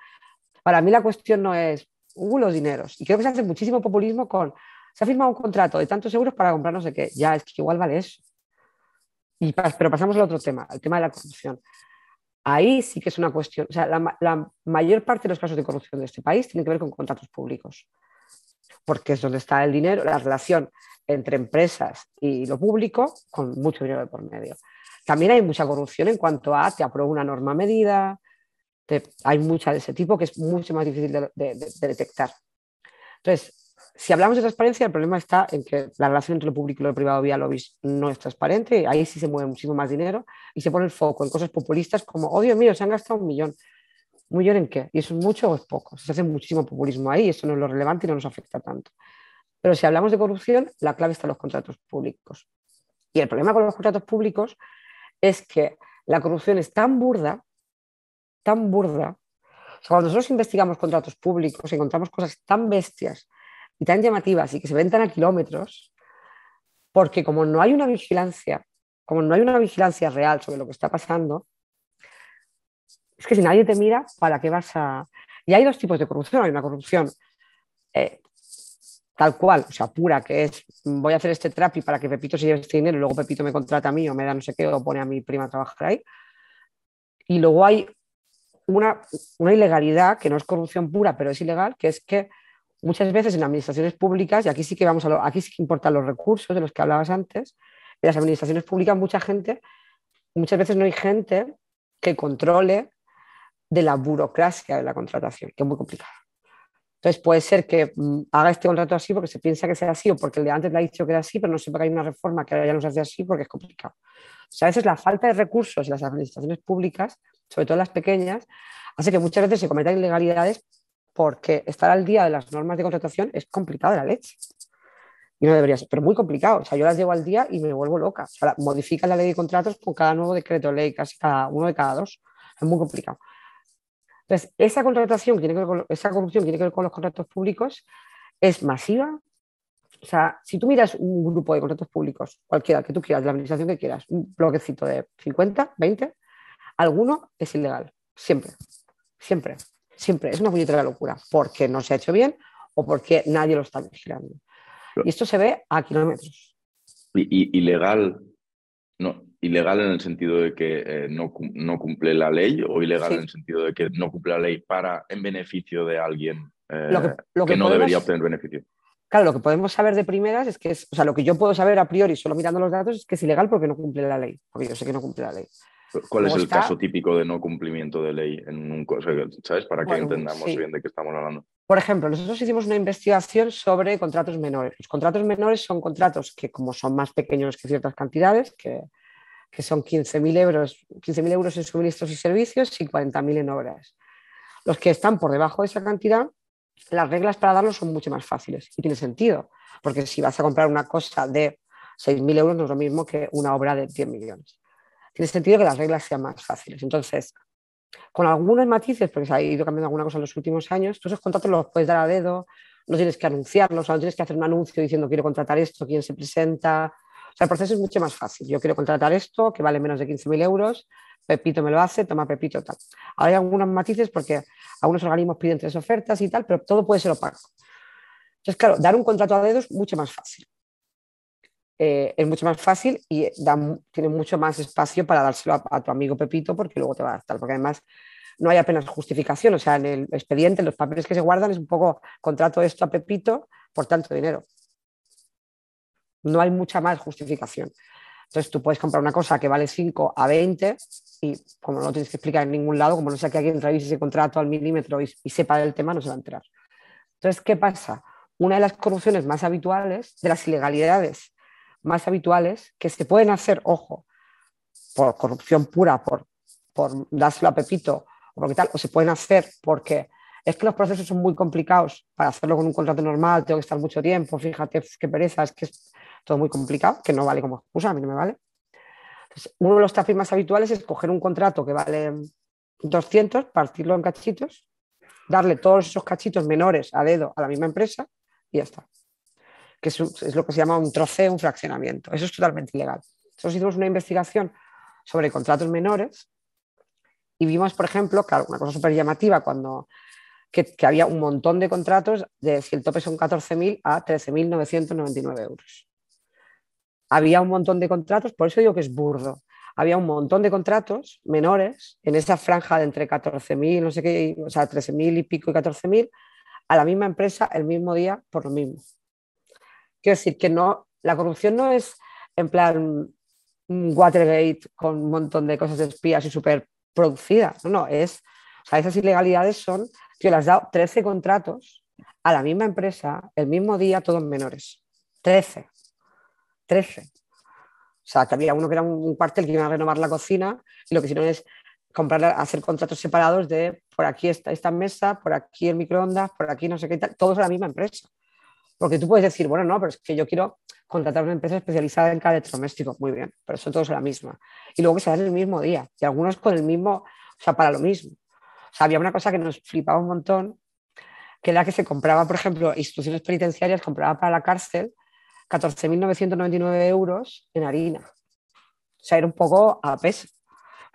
para mí la cuestión no es uh, los dineros, y creo que se hace muchísimo populismo con, se ha firmado un contrato de tantos euros para comprar no sé qué, ya es que igual vale eso. Y, pero pasamos al otro tema, el tema de la corrupción. Ahí sí que es una cuestión, o sea, la, mayor parte de los casos de corrupción de este país tienen que ver con contratos públicos, porque es donde está el dinero, la relación entre empresas y lo público con mucho dinero de por medio. También hay mucha corrupción en cuanto a te apruebo una norma medida, hay mucha de ese tipo que es mucho más difícil de, detectar. Entonces, si hablamos de transparencia, el problema está en que la relación entre lo público y lo privado vía lobbies no es transparente, ahí sí se mueve muchísimo más dinero y se pone el foco en cosas populistas como, oh Dios mío, se han gastado un millón. ¿Un millón en qué? ¿Y eso es mucho o es poco? Se hace muchísimo populismo ahí y eso no es lo relevante y no nos afecta tanto. Pero si hablamos de corrupción, la clave está en los contratos públicos. Y el problema con los contratos públicos es que la corrupción es tan burda, tan burda. cuando nosotros investigamos contratos públicos, encontramos cosas tan bestias y tan llamativas y que se ven tan a kilómetros, porque como no hay una vigilancia, como no hay una vigilancia real sobre lo que está pasando, es que si nadie te mira, ¿para qué vas a...? Y hay dos tipos de corrupción. Hay una corrupción eh, tal cual, o sea, pura, que es voy a hacer este trapi para que Pepito se lleve este dinero y luego Pepito me contrata a mí o me da no sé qué o pone a mi prima a trabajar ahí. Y luego hay una, una ilegalidad que no es corrupción pura, pero es ilegal, que es que muchas veces en administraciones públicas, y aquí sí que vamos aquí sí que importan los recursos de los que hablabas antes, en las administraciones públicas mucha gente, muchas veces no hay gente que controle de la burocracia de la contratación, que es muy complicado. Entonces puede ser que mm, haga este contrato así porque se piensa que sea así o porque antes le ha dicho que era así, pero no sepa que hay una reforma que ahora ya no se hace así porque es complicado. O sea, a veces la falta de recursos en las administraciones públicas, sobre todo las pequeñas, hace que muchas veces se cometan ilegalidades porque estar al día de las normas de contratación es complicado la leche. Y no debería ser, pero muy complicado. O sea, yo las llevo al día y me vuelvo loca. O sea, modifican la ley de contratos con cada nuevo decreto ley, casi cada uno de cada dos. Es muy complicado. Entonces, esa contratación, tiene que ver esa corrupción tiene que ver con los contratos públicos es masiva. O sea, si tú miras un grupo de contratos públicos, cualquiera que tú quieras, de la administración que quieras, un bloquecito de 50, 20, alguno es ilegal. Siempre, siempre, siempre. Es una puñetera locura. Porque no se ha hecho bien o porque nadie lo está vigilando. Y esto se ve a kilómetros. ¿Y, ilegal no, ilegal en el sentido de que eh, no, no, cumple la ley o ilegal en el sentido de que no cumple la ley para en beneficio de alguien eh, que, no debería obtener beneficio. Claro, lo que podemos saber de primeras es que es, o sea, lo que yo puedo saber a priori solo mirando los datos es que es ilegal porque no cumple la ley, porque yo sé que no cumple la ley. ¿Cuál es el caso típico de no cumplimiento de ley en un ¿sabes? Para que entendamos bien de qué estamos hablando. Por ejemplo, nosotros hicimos una investigación sobre contratos menores. Los contratos menores son contratos que, como son más pequeños que ciertas cantidades, que, que son 15.000 euros, 15 euros en suministros y servicios y 40.000 en obras. Los que están por debajo de esa cantidad, las reglas para darlos son mucho más fáciles y tiene sentido, porque si vas a comprar una cosa de 6.000 euros no es lo mismo que una obra de 10 millones. Tiene sentido que las reglas sean más fáciles. Entonces, con algunos matices, porque se ha ido cambiando alguna cosa en los últimos años, tú esos contratos los puedes dar a dedo, no tienes que anunciarlos, no tienes que hacer un anuncio diciendo quiero contratar esto, quién se presenta. O sea, el proceso es mucho más fácil. Yo quiero contratar esto, que vale menos de 15.000 euros, Pepito me lo hace, toma Pepito tal. Ahora hay algunos matices porque algunos organismos piden tres ofertas y tal, pero todo puede ser opaco. Entonces, claro, dar un contrato a dedo es mucho más fácil. Eh, es mucho más fácil y tiene mucho más espacio para dárselo a, tu amigo Pepito porque luego te va a dar porque además no hay apenas justificación, o sea, en el expediente, los papeles que se guardan es un poco contrato esto a Pepito por tanto dinero. No hay mucha más justificación. Entonces tú puedes comprar una cosa que vale 5 a 20 y como no tienes que explicar en ningún lado, como no sea que alguien revise ese contrato al milímetro y, y sepa del tema, no se va a enterar. Entonces, ¿qué pasa? Una de las corrupciones más habituales, de las ilegalidades más habituales que se pueden hacer, ojo, por corrupción pura, por, por dárselo a Pepito o porque tal, o se pueden hacer porque es que los procesos son muy complicados para hacerlo con un contrato normal, tengo que estar mucho tiempo, fíjate qué pereza, es que es todo muy complicado, que no vale como excusa, a mí no me vale. uno de los trafis más habituales es coger un contrato que vale 200, partirlo en cachitos, darle todos esos cachitos menores a dedo a la misma empresa y ya está que es, lo que se llama un troceo, un fraccionamiento. Eso es totalmente ilegal. Nosotros hicimos una investigación sobre contratos menores y vimos, por ejemplo, claro, una cosa súper llamativa cuando que, había un montón de contratos de si el tope son 14.000 a 13.999 euros. Había un montón de contratos, por eso digo que es burdo. Había un montón de contratos menores en esa franja de entre 14.000, no sé qué, o sea, 13.000 y pico y 14.000 a la misma empresa el mismo día por lo mismo. Quiero decir que no, la corrupción no es en plan Watergate con un montón de cosas de espías y súper producidas. No, no, es, o sea, esas ilegalidades son que le has dado 13 contratos a la misma empresa el mismo día, todos menores. 13. 13. O sea, que había uno que era un cuartel que iba a renovar la cocina y lo que hicieron es comprar, hacer contratos separados de por aquí esta, esta mesa, por aquí el microondas, por aquí no sé qué tal, todos a la misma empresa. Porque tú puedes decir, bueno, no, pero es que yo quiero contratar una empresa especializada en cada electrodoméstico. Muy bien, pero son todos la misma. Y luego que se dan el mismo día. Y algunos con el mismo, o sea, para lo mismo. O sea, había una cosa que nos flipaba un montón, que era que se compraba, por ejemplo, instituciones penitenciarias, compraba para la cárcel 14.999 euros en harina. O sea, era un poco a peso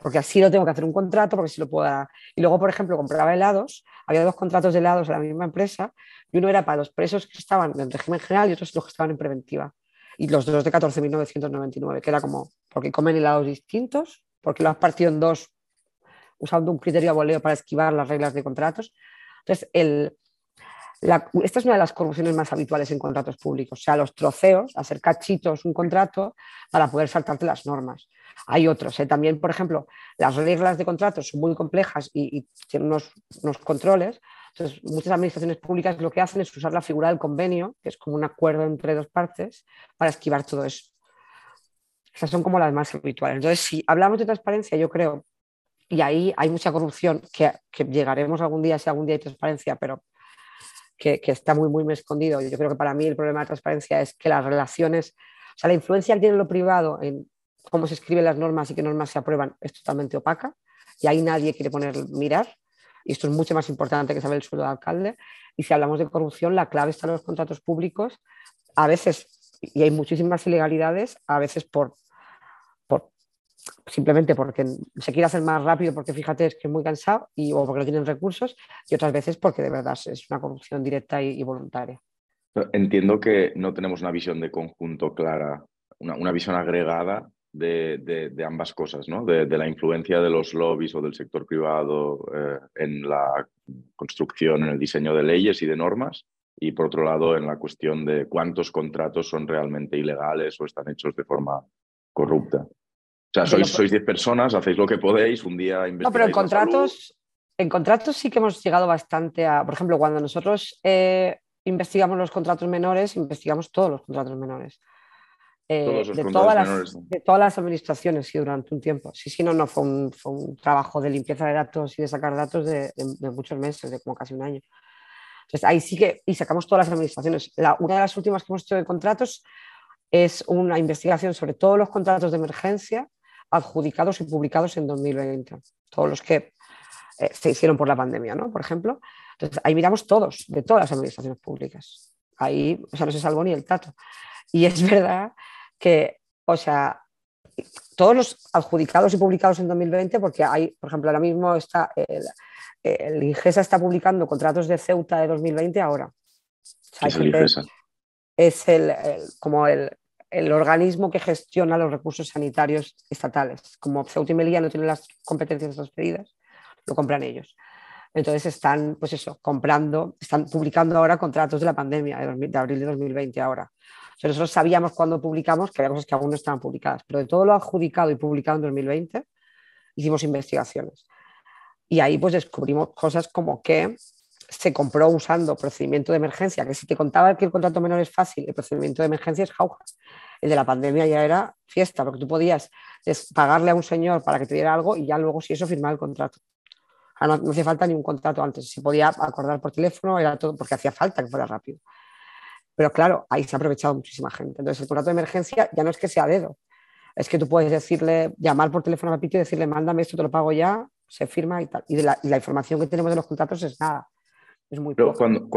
porque así lo tengo que hacer un contrato, porque si lo puedo dar. Y luego, por ejemplo, compraba helados, había dos contratos de helados de la misma empresa, y uno era para los presos que estaban en régimen general y otros los que estaban en preventiva. Y los dos de 14.999, que era como, porque comen helados distintos, porque lo has partido en dos usando un criterio a voleo para esquivar las reglas de contratos. Entonces, el, esta es una de las corrupciones más habituales en contratos públicos, o sea, los troceos, hacer cachitos un contrato para poder saltarte las normas. Hay otros, ¿eh? también, por ejemplo, las reglas de contratos son muy complejas y, tienen unos, unos, controles. Entonces, muchas administraciones públicas lo que hacen es usar la figura del convenio, que es como un acuerdo entre dos partes, para esquivar todo eso. Esas son como las más habituales. Entonces, si hablamos de transparencia, yo creo, y ahí hay mucha corrupción, que, que llegaremos algún día si algún día hay transparencia, pero que, está muy, muy escondido. Yo creo que para mí el problema de transparencia es que las relaciones, o sea, la influencia que tiene lo privado en cómo se escriben las normas y qué normas se aprueban es totalmente opaca y ahí nadie quiere poner mirar. Y esto es mucho más importante que saber el sueldo del alcalde. Y si hablamos de corrupción, la clave está en los contratos públicos. A veces, y hay muchísimas ilegalidades, a veces por simplemente porque se quiere hacer más rápido porque fíjate es que es muy cansado y, o porque no tienen recursos y otras veces porque de verdad es una corrupción directa y, voluntaria. Entiendo que no tenemos una visión de conjunto clara, una, visión agregada de, ambas cosas, ¿no? De, la influencia de los lobbies o del sector privado eh, en la construcción, en el diseño de leyes y de normas, y por otro lado en la cuestión de cuántos contratos son realmente ilegales o están hechos de forma corrupta. O sea, sois, sois 10 personas, hacéis lo que podéis, un día investigáis No, pero en contratos, en contratos sí que hemos llegado bastante a... Por ejemplo, cuando nosotros eh, investigamos los contratos menores, investigamos todos los contratos menores. Eh, de, todas las, de todas las administraciones sí, durante un tiempo. Sí, sí, no, no, fue un, fue un trabajo de limpieza de datos y de sacar datos de, muchos meses, de como casi un año. Entonces, ahí sí que, y sacamos todas las administraciones. La, una de las últimas que hemos hecho de contratos es una investigación sobre todos los contratos de emergencia adjudicados y publicados en 2020, todos los que eh, se hicieron por la pandemia, ¿no? Por ejemplo. Entonces, ahí miramos todos, de todas las administraciones públicas. Ahí, o sea, no se salvó ni el tato. Y es verdad que, o sea, todos los adjudicados y publicados en 2020, porque hay, por ejemplo, ahora mismo está el, el IGESA está publicando contratos de Ceuta de 2020 ahora. es el IGESA? Es el, como el, el, organismo que gestiona los recursos sanitarios estatales. Como Ceuta y Melilla no tienen las competencias transferidas, lo compran ellos. Entonces están, pues eso, comprando, están publicando ahora contratos de la pandemia de, de abril de 2020 ahora. Nosotros sabíamos cuando publicamos que había cosas que aún no estaban publicadas, pero de todo lo adjudicado y publicado en 2020 hicimos investigaciones. Y ahí pues descubrimos cosas como que se compró usando procedimiento de emergencia, que si te contaba que el contrato menor es fácil, el procedimiento de emergencia es jauja. El de la pandemia ya era fiesta, porque tú podías pagarle a un señor para que te diera algo y ya luego si eso firmar el contrato. No, no hacía falta ni un contrato antes, se podía acordar por teléfono, era todo porque hacía falta que fuera rápido. Pero claro, ahí se ha aprovechado muchísima gente. Entonces el contrato de emergencia ya no es que sea dedo, es que tú puedes decirle, llamar por teléfono a Pito y decirle, mándame esto, te lo pago ya, se firma y tal. Y, la, información que tenemos de los contratos es nada. Es muy Pero cuando,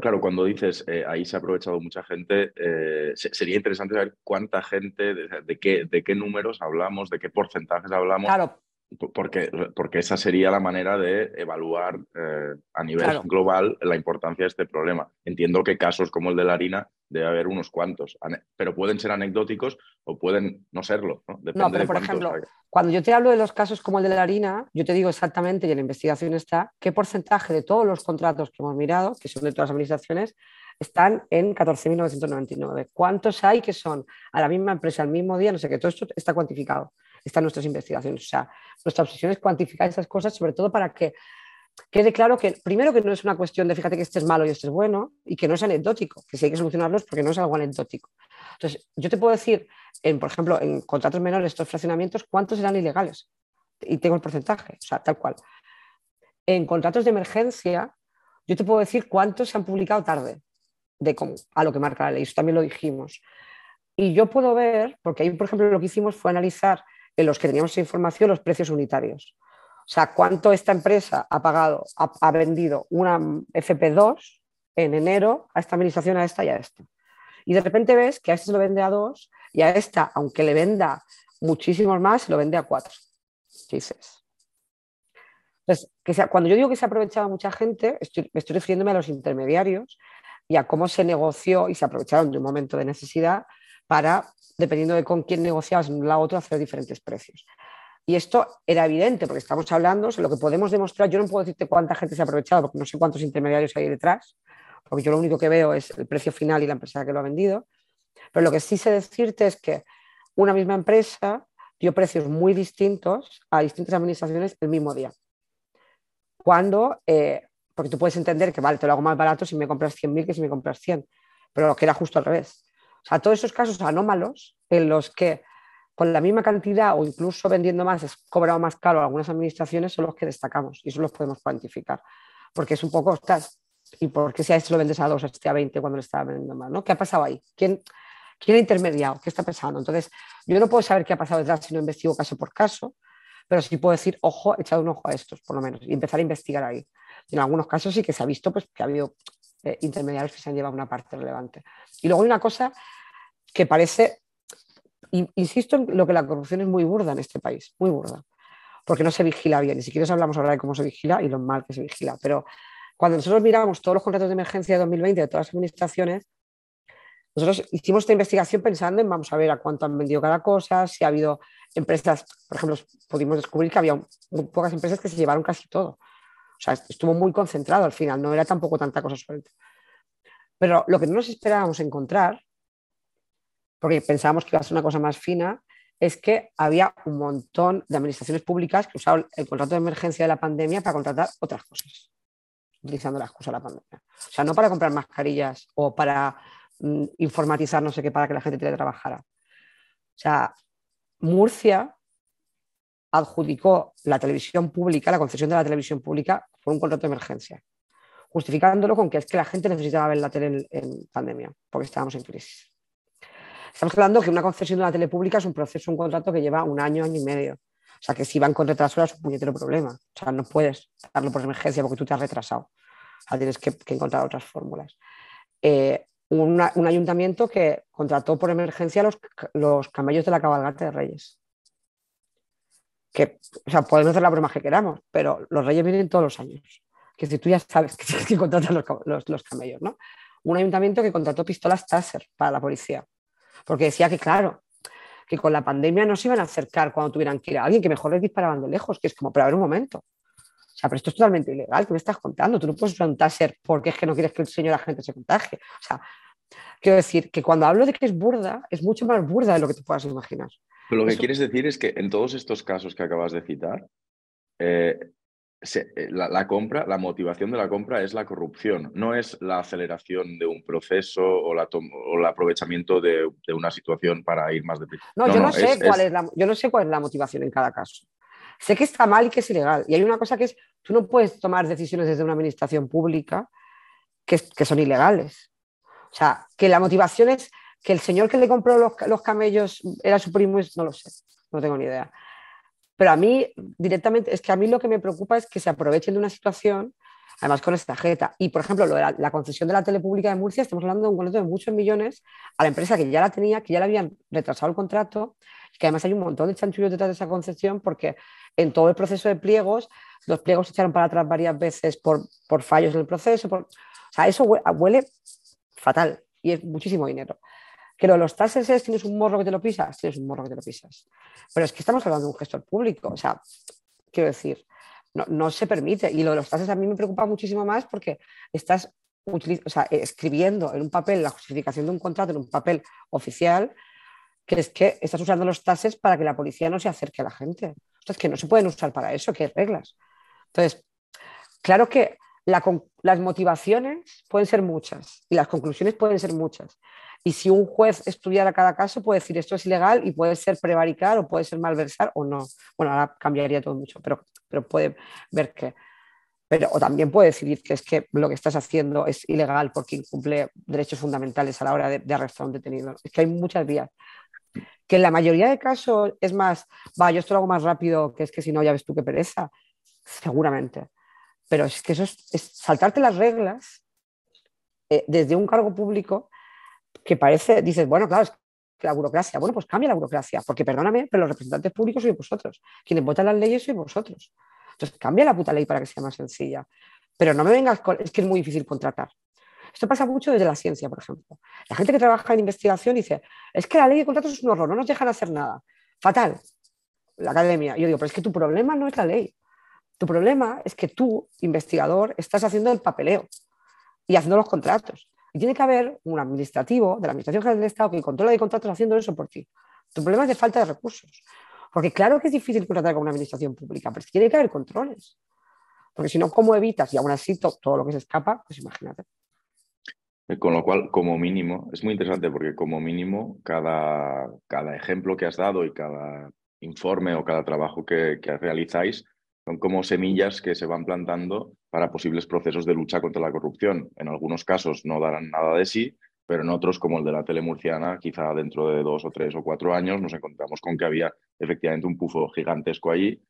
claro, cuando dices eh, ahí se ha aprovechado mucha gente, eh, sería interesante saber cuánta gente, de, qué, de qué números hablamos, de qué porcentajes hablamos. Claro, porque, porque esa sería la manera de evaluar eh, a nivel global la importancia de este problema. Entiendo que casos como el de la harina debe haber unos cuantos, pero pueden ser anecdóticos o pueden no serlo. No, no pero por ejemplo, cuando yo te hablo de los casos como el de la harina, yo te digo exactamente, y en la investigación está, qué porcentaje de todos los contratos que hemos mirado, que son de todas las administraciones, están en 14.999. ¿Cuántos hay que son a la misma empresa al mismo día? No sé qué, todo esto está cuantificado están nuestras investigaciones. O sea, nuestra obsesión es cuantificar esas cosas, sobre todo para que quede claro que, primero, que no es una cuestión de fíjate que este es malo y este es bueno, y que no es anecdótico, que sí hay que solucionarlos porque no es algo anecdótico. Entonces, yo te puedo decir, por ejemplo, en contratos menores, estos fraccionamientos, cuántos eran ilegales. Y tengo el porcentaje, o sea, tal cual. En contratos de emergencia, yo te puedo decir cuántos se han publicado tarde, de cómo, a lo que marca la ley, eso también lo dijimos. Y yo puedo ver, porque ahí, por ejemplo, lo que hicimos fue analizar en los que teníamos información los precios unitarios. O sea, cuánto esta empresa ha pagado, ha, vendido una FP2 en enero a esta administración, a esta y a esta. Y de repente ves que a este se lo vende a dos y a esta, aunque le venda muchísimos más, se lo vende a cuatro. dices? Entonces, que cuando yo digo que se ha aprovechado mucha gente, estoy, estoy refiriéndome a los intermediarios y a cómo se negoció y se aprovecharon de un momento de necesidad para dependiendo de con quién negociabas lado otro, hacer diferentes precios. Y esto era evidente, porque estamos hablando, o lo que podemos demostrar, yo no puedo decirte cuánta gente se ha aprovechado, porque no sé cuántos intermediarios hay detrás, porque yo lo único que veo es el precio final y la empresa que lo ha vendido, pero lo que sí sé decirte es que una misma empresa dio precios muy distintos a distintas administraciones el mismo día. Cuando, eh, porque tú puedes entender que, vale, te lo hago más barato si me compras 100.000 que si me compras 100, pero que era justo al revés. O sea, todos esos casos anómalos en los que con la misma cantidad o incluso vendiendo más es cobrado más caro a algunas administraciones son los que destacamos y eso los podemos cuantificar. Porque es un poco, estás, ¿y por qué si a este lo vendes a dos, a este a 20 cuando le estaba vendiendo más? ¿no? ¿Qué ha pasado ahí? ¿Quién, ¿Quién ha intermediado? ¿Qué está pasando? Entonces, yo no puedo saber qué ha pasado detrás si no investigo caso por caso, pero sí puedo decir, ojo, echado un ojo a estos, por lo menos, y empezar a investigar ahí. en algunos casos sí que se ha visto pues, que ha habido eh, intermediarios que se han llevado una parte relevante. Y luego hay una cosa que parece, insisto en lo que la corrupción es muy burda en este país, muy burda, porque no se vigila bien. Y si quieres hablamos ahora de cómo se vigila y lo mal que se vigila. Pero cuando nosotros miramos todos los contratos de emergencia de 2020 de todas las administraciones, nosotros hicimos esta investigación pensando en, vamos a ver a cuánto han vendido cada cosa, si ha habido empresas, por ejemplo, pudimos descubrir que había pocas empresas que se llevaron casi todo. O sea, estuvo muy concentrado al final, no era tampoco tanta cosa suelta. Pero lo que no nos esperábamos encontrar, porque pensábamos que iba a ser una cosa más fina, es que había un montón de administraciones públicas que usaban el contrato de emergencia de la pandemia para contratar otras cosas, utilizando la excusa de la pandemia. O sea, no para comprar mascarillas o para mm, informatizar no sé qué para que la gente teletrabajara. O sea, Murcia adjudicó la televisión pública, la concesión de la televisión pública, por un contrato de emergencia, justificándolo con que es que la gente necesitaba ver la tele en, pandemia, porque estábamos en crisis. Estamos hablando que una concesión de una telepública es un proceso, un contrato que lleva un año, año y medio. O sea, que si van con retraso es un puñetero problema. O sea, no puedes darlo por emergencia porque tú te has retrasado. O sea, tienes que, encontrar otras fórmulas. Eh, un ayuntamiento que contrató por emergencia los, los camellos de la cabalgata de Reyes. Que, o sea, podemos hacer la broma que queramos, pero los Reyes vienen todos los años. Que si tú ya sabes que tienes que contratar los, los, los camellos, ¿no? Un ayuntamiento que contrató pistolas Taser para la policía. Porque decía que, claro, que con la pandemia no se iban a acercar cuando tuvieran que ir a alguien, que mejor les disparaban de lejos, que es como, pero a ver un momento. O sea, pero esto es totalmente ilegal, ¿qué me estás contando? Tú no puedes usar un taser porque es que no quieres que el señor agente se contagie. O sea, quiero decir que cuando hablo de que es burda, es mucho más burda de lo que te puedas imaginar. Pero lo que quieres decir es que en todos estos casos que acabas de citar, eh, eh, la, compra, la motivación de la compra es la corrupción, no es la aceleración de un proceso o, o el aprovechamiento de, una situación para ir más deprisa. No, yo no, sé cuál es... la, yo no sé cuál es la motivación en cada caso. Sé que está mal y que es ilegal. Y hay una cosa que es, tú no puedes tomar decisiones desde una administración pública que, son ilegales. O sea, que la motivación es que el señor que le compró los, los camellos era su primo, no lo sé, no tengo ni idea. Pero a mí, directamente, es que a mí lo que me preocupa es que se aprovechen de una situación, además con esta jeta. Y, por ejemplo, lo la, concesión de la telepública de Murcia, estamos hablando de un contrato de muchos millones a la empresa que ya la tenía, que ya le habían retrasado el contrato, y que además hay un montón de chanchullos detrás de esa concesión, porque en todo el proceso de pliegos, los pliegos se echaron para atrás varias veces por, por fallos en el proceso. Por, o sea, eso huele fatal y es muchísimo dinero. Que lo de los tases es, tienes un morro que te lo pisas, tienes un morro que te lo pisas. Pero es que estamos hablando de un gestor público, o sea, quiero decir, no, se permite. Y lo de los tases a mí me preocupa muchísimo más porque estás escribiendo en un papel la justificación de un contrato, en un papel oficial, que es que estás usando los tases para que la policía no se acerque a la gente. Entonces, que no se pueden usar para eso, que hay reglas. Entonces, claro que las motivaciones pueden ser muchas y las conclusiones pueden ser muchas. Y si un juez estudiara cada caso, puede decir esto es ilegal y puede ser prevaricar o puede ser malversar o no. Bueno, ahora cambiaría todo mucho, pero, pero puede ver que. Pero, o también puede decidir que es que lo que estás haciendo es ilegal porque incumple derechos fundamentales a la hora de, arrestar a un detenido. Es que hay muchas vías. Que en la mayoría de casos es más, va, yo esto lo hago más rápido, que es que si no, ya ves tú qué pereza. Seguramente. Pero es que eso es, saltarte las reglas eh, desde un cargo público que parece, dices, bueno, claro, es que la burocracia, bueno, pues cambia la burocracia, porque perdóname, pero los representantes públicos sois vosotros, quienes votan las leyes sois vosotros. Entonces, cambia la puta ley para que sea más sencilla. Pero no me vengas con, es que es muy difícil contratar. Esto pasa mucho desde la ciencia, por ejemplo. La gente que trabaja en investigación dice, es que la ley de contratos es un horror, no nos dejan hacer nada. Fatal. La academia. Yo digo, pero es que tu problema no es la ley. Tu problema es que tú, investigador, estás haciendo el papeleo y haciendo los contratos. Y tiene que haber un administrativo de la Administración General del Estado que controla de contratos haciendo eso por ti. Tu problema es de falta de recursos. Porque claro que es difícil contratar con una administración pública, pero tiene que haber controles. Porque si no, ¿cómo evitas? Y aún así todo, lo que se escapa, pues imagínate. Eh, con lo cual, como mínimo, es muy interesante porque como mínimo cada, cada ejemplo que has dado y cada informe o cada trabajo que, que realizáis son como semillas que se van plantando para posibles procesos de lucha contra la corrupción. En algunos casos no darán nada de sí, pero en otros, como el de la telemurciana, quizá dentro de dos o tres o cuatro años nos encontramos con que había efectivamente un pufo gigantesco allí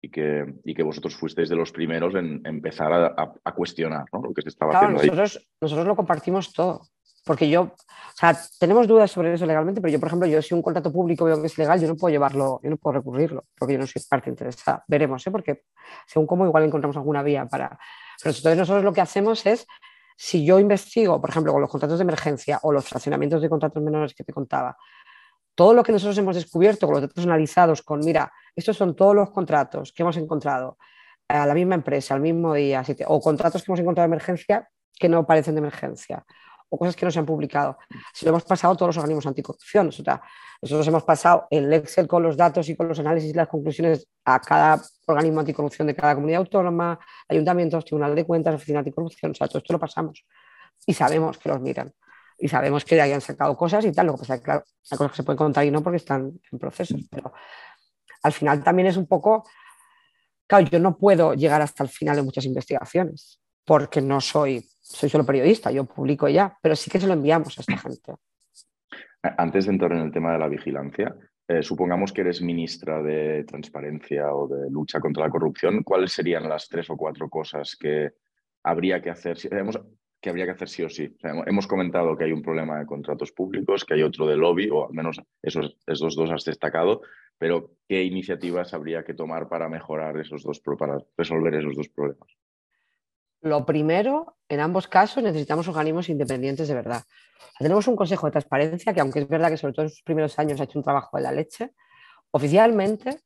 y que, y que vosotros fuisteis de los primeros en empezar a, cuestionar lo que se estaba haciendo nosotros, ahí. Nosotros lo compartimos todo. Porque yo, o sea, tenemos dudas sobre eso legalmente, pero yo, por ejemplo, yo si un contrato público veo que es legal, yo no puedo llevarlo, yo no puedo recurrirlo, porque yo no soy parte interesada. Veremos, ¿eh? porque según cómo igual encontramos alguna vía para... Pero entonces nosotros lo que hacemos es, si yo investigo, por ejemplo, con los contratos de emergencia o los fraccionamientos de contratos menores que te contaba, todo lo que nosotros hemos descubierto con los datos analizados, con, mira, estos son todos los contratos que hemos encontrado a la misma empresa, al mismo día, o contratos que hemos encontrado de emergencia que no parecen de emergencia, o cosas que no se han publicado. Si lo hemos pasado todos los organismos anticorrupción, o sea, nosotros hemos pasado el Excel con los datos y con los análisis y las conclusiones a cada organismo anticorrupción de cada comunidad autónoma, ayuntamientos, tribunal de cuentas, oficina anticorrupción, o sea, todo esto lo pasamos. Y sabemos que los miran. Y sabemos que han sacado cosas y tal, lo que pasa es que claro, hay cosas que se pueden contar y no porque están en procesos, pero al final también es un poco, claro, yo no puedo llegar hasta el final de muchas investigaciones porque no soy soy solo periodista, yo publico ya, pero sí que se lo enviamos a esta gente. Antes de entrar en el tema de la vigilancia, eh, supongamos que eres ministra de Transparencia o de Lucha contra la Corrupción, ¿cuáles serían las tres o cuatro cosas que habría que hacer? que habría que hacer sí o sí. hemos comentado que hay un problema de contratos públicos, que hay otro de lobby, o al menos esos, esos dos has destacado, pero ¿qué iniciativas habría que tomar para mejorar esos dos, para resolver esos dos problemas? Lo primero, en ambos casos necesitamos organismos independientes de verdad. Tenemos un Consejo de Transparencia que, aunque es verdad que sobre todo en sus primeros años ha hecho un trabajo de la leche, oficialmente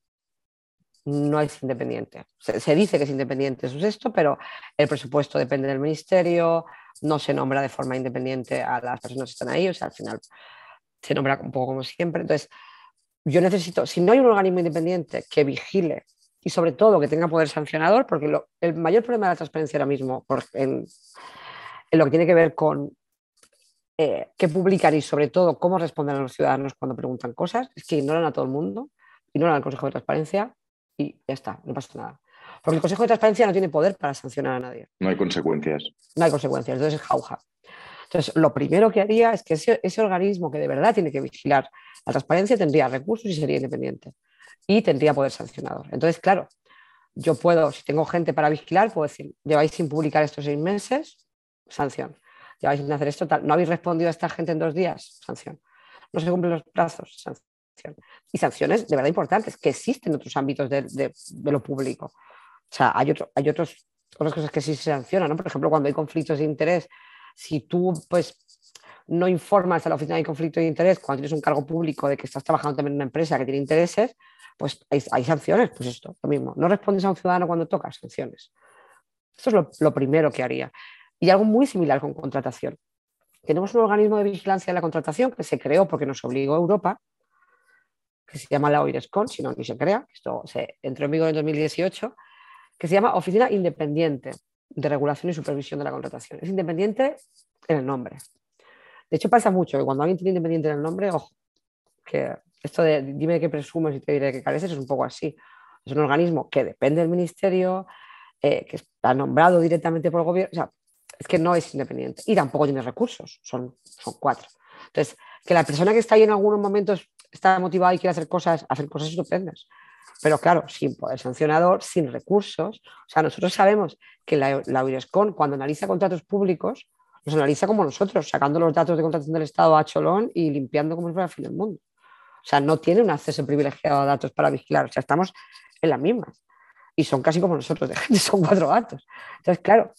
no es independiente. Se, dice que es independiente, eso es esto, pero el presupuesto depende del ministerio, no se nombra de forma independiente a las personas que están ahí, o sea, al final se nombra un poco como siempre. Entonces, yo necesito, si no hay un organismo independiente que vigile y sobre todo que tenga poder sancionador, porque el mayor problema de la transparencia ahora mismo en, lo que tiene que ver con eh, qué publicar y sobre todo cómo responder a los ciudadanos cuando preguntan cosas, es que ignoran a todo el mundo, ignoran al Consejo de Transparencia y ya está, no pasa nada. Porque el Consejo de Transparencia no tiene poder para sancionar a nadie. No hay consecuencias. No hay consecuencias, entonces es jauja. Entonces, lo primero que haría es que ese, organismo que de verdad tiene que vigilar la transparencia tendría recursos y sería independiente. Y tendría poder sancionador. Entonces, claro, yo puedo, si tengo gente para vigilar, puedo decir, lleváis sin publicar estos seis meses, sanción. Lleváis sin hacer esto, tal. No habéis respondido a esta gente en dos días, sanción. No se cumplen los plazos, sanción. Y sanciones de verdad importantes que existen en otros ámbitos de lo público. O sea, hay, hay otros, otras cosas que sí se sancionan, ¿no? Por ejemplo, cuando hay conflictos de interés, si tú pues no informas a la oficina de conflicto de interés cuando tienes un cargo público de que estás trabajando también en una empresa que tiene intereses, pues hay, sanciones, pues esto, lo mismo. No respondes a un ciudadano cuando tocas, sanciones. Esto es lo, primero que haría. Y algo muy similar con contratación. Tenemos un organismo de vigilancia de la contratación que se creó porque nos obligó Europa, que se llama la OIRESCON, si no, ni se crea. Esto se entró en vigor en 2018 que se llama Oficina Independiente de Regulación y Supervisión de la Contratación. Es independiente en el nombre. De hecho, pasa mucho que cuando alguien tiene independiente en el nombre, ojo, que esto de dime de qué presumes y te diré qué careces es un poco así. Es un organismo que depende del ministerio, eh, que está nombrado directamente por el gobierno. O sea, es que no es independiente y tampoco tiene recursos, son, son cuatro. Entonces, que la persona que está ahí en algunos momentos está motivada y quiere hacer cosas, hacer cosas estupendas. Pero claro, sin poder sancionador, sin recursos. O sea, nosotros sabemos que la, la cuando analiza contratos públicos, los analiza como nosotros, sacando los datos de contratación del Estado a cholón y limpiando como si fuera el fin del mundo. O sea, no tiene un acceso privilegiado a datos para vigilar. O sea, estamos en las mismas. Y son casi como nosotros, de gente, son cuatro datos. Entonces, claro,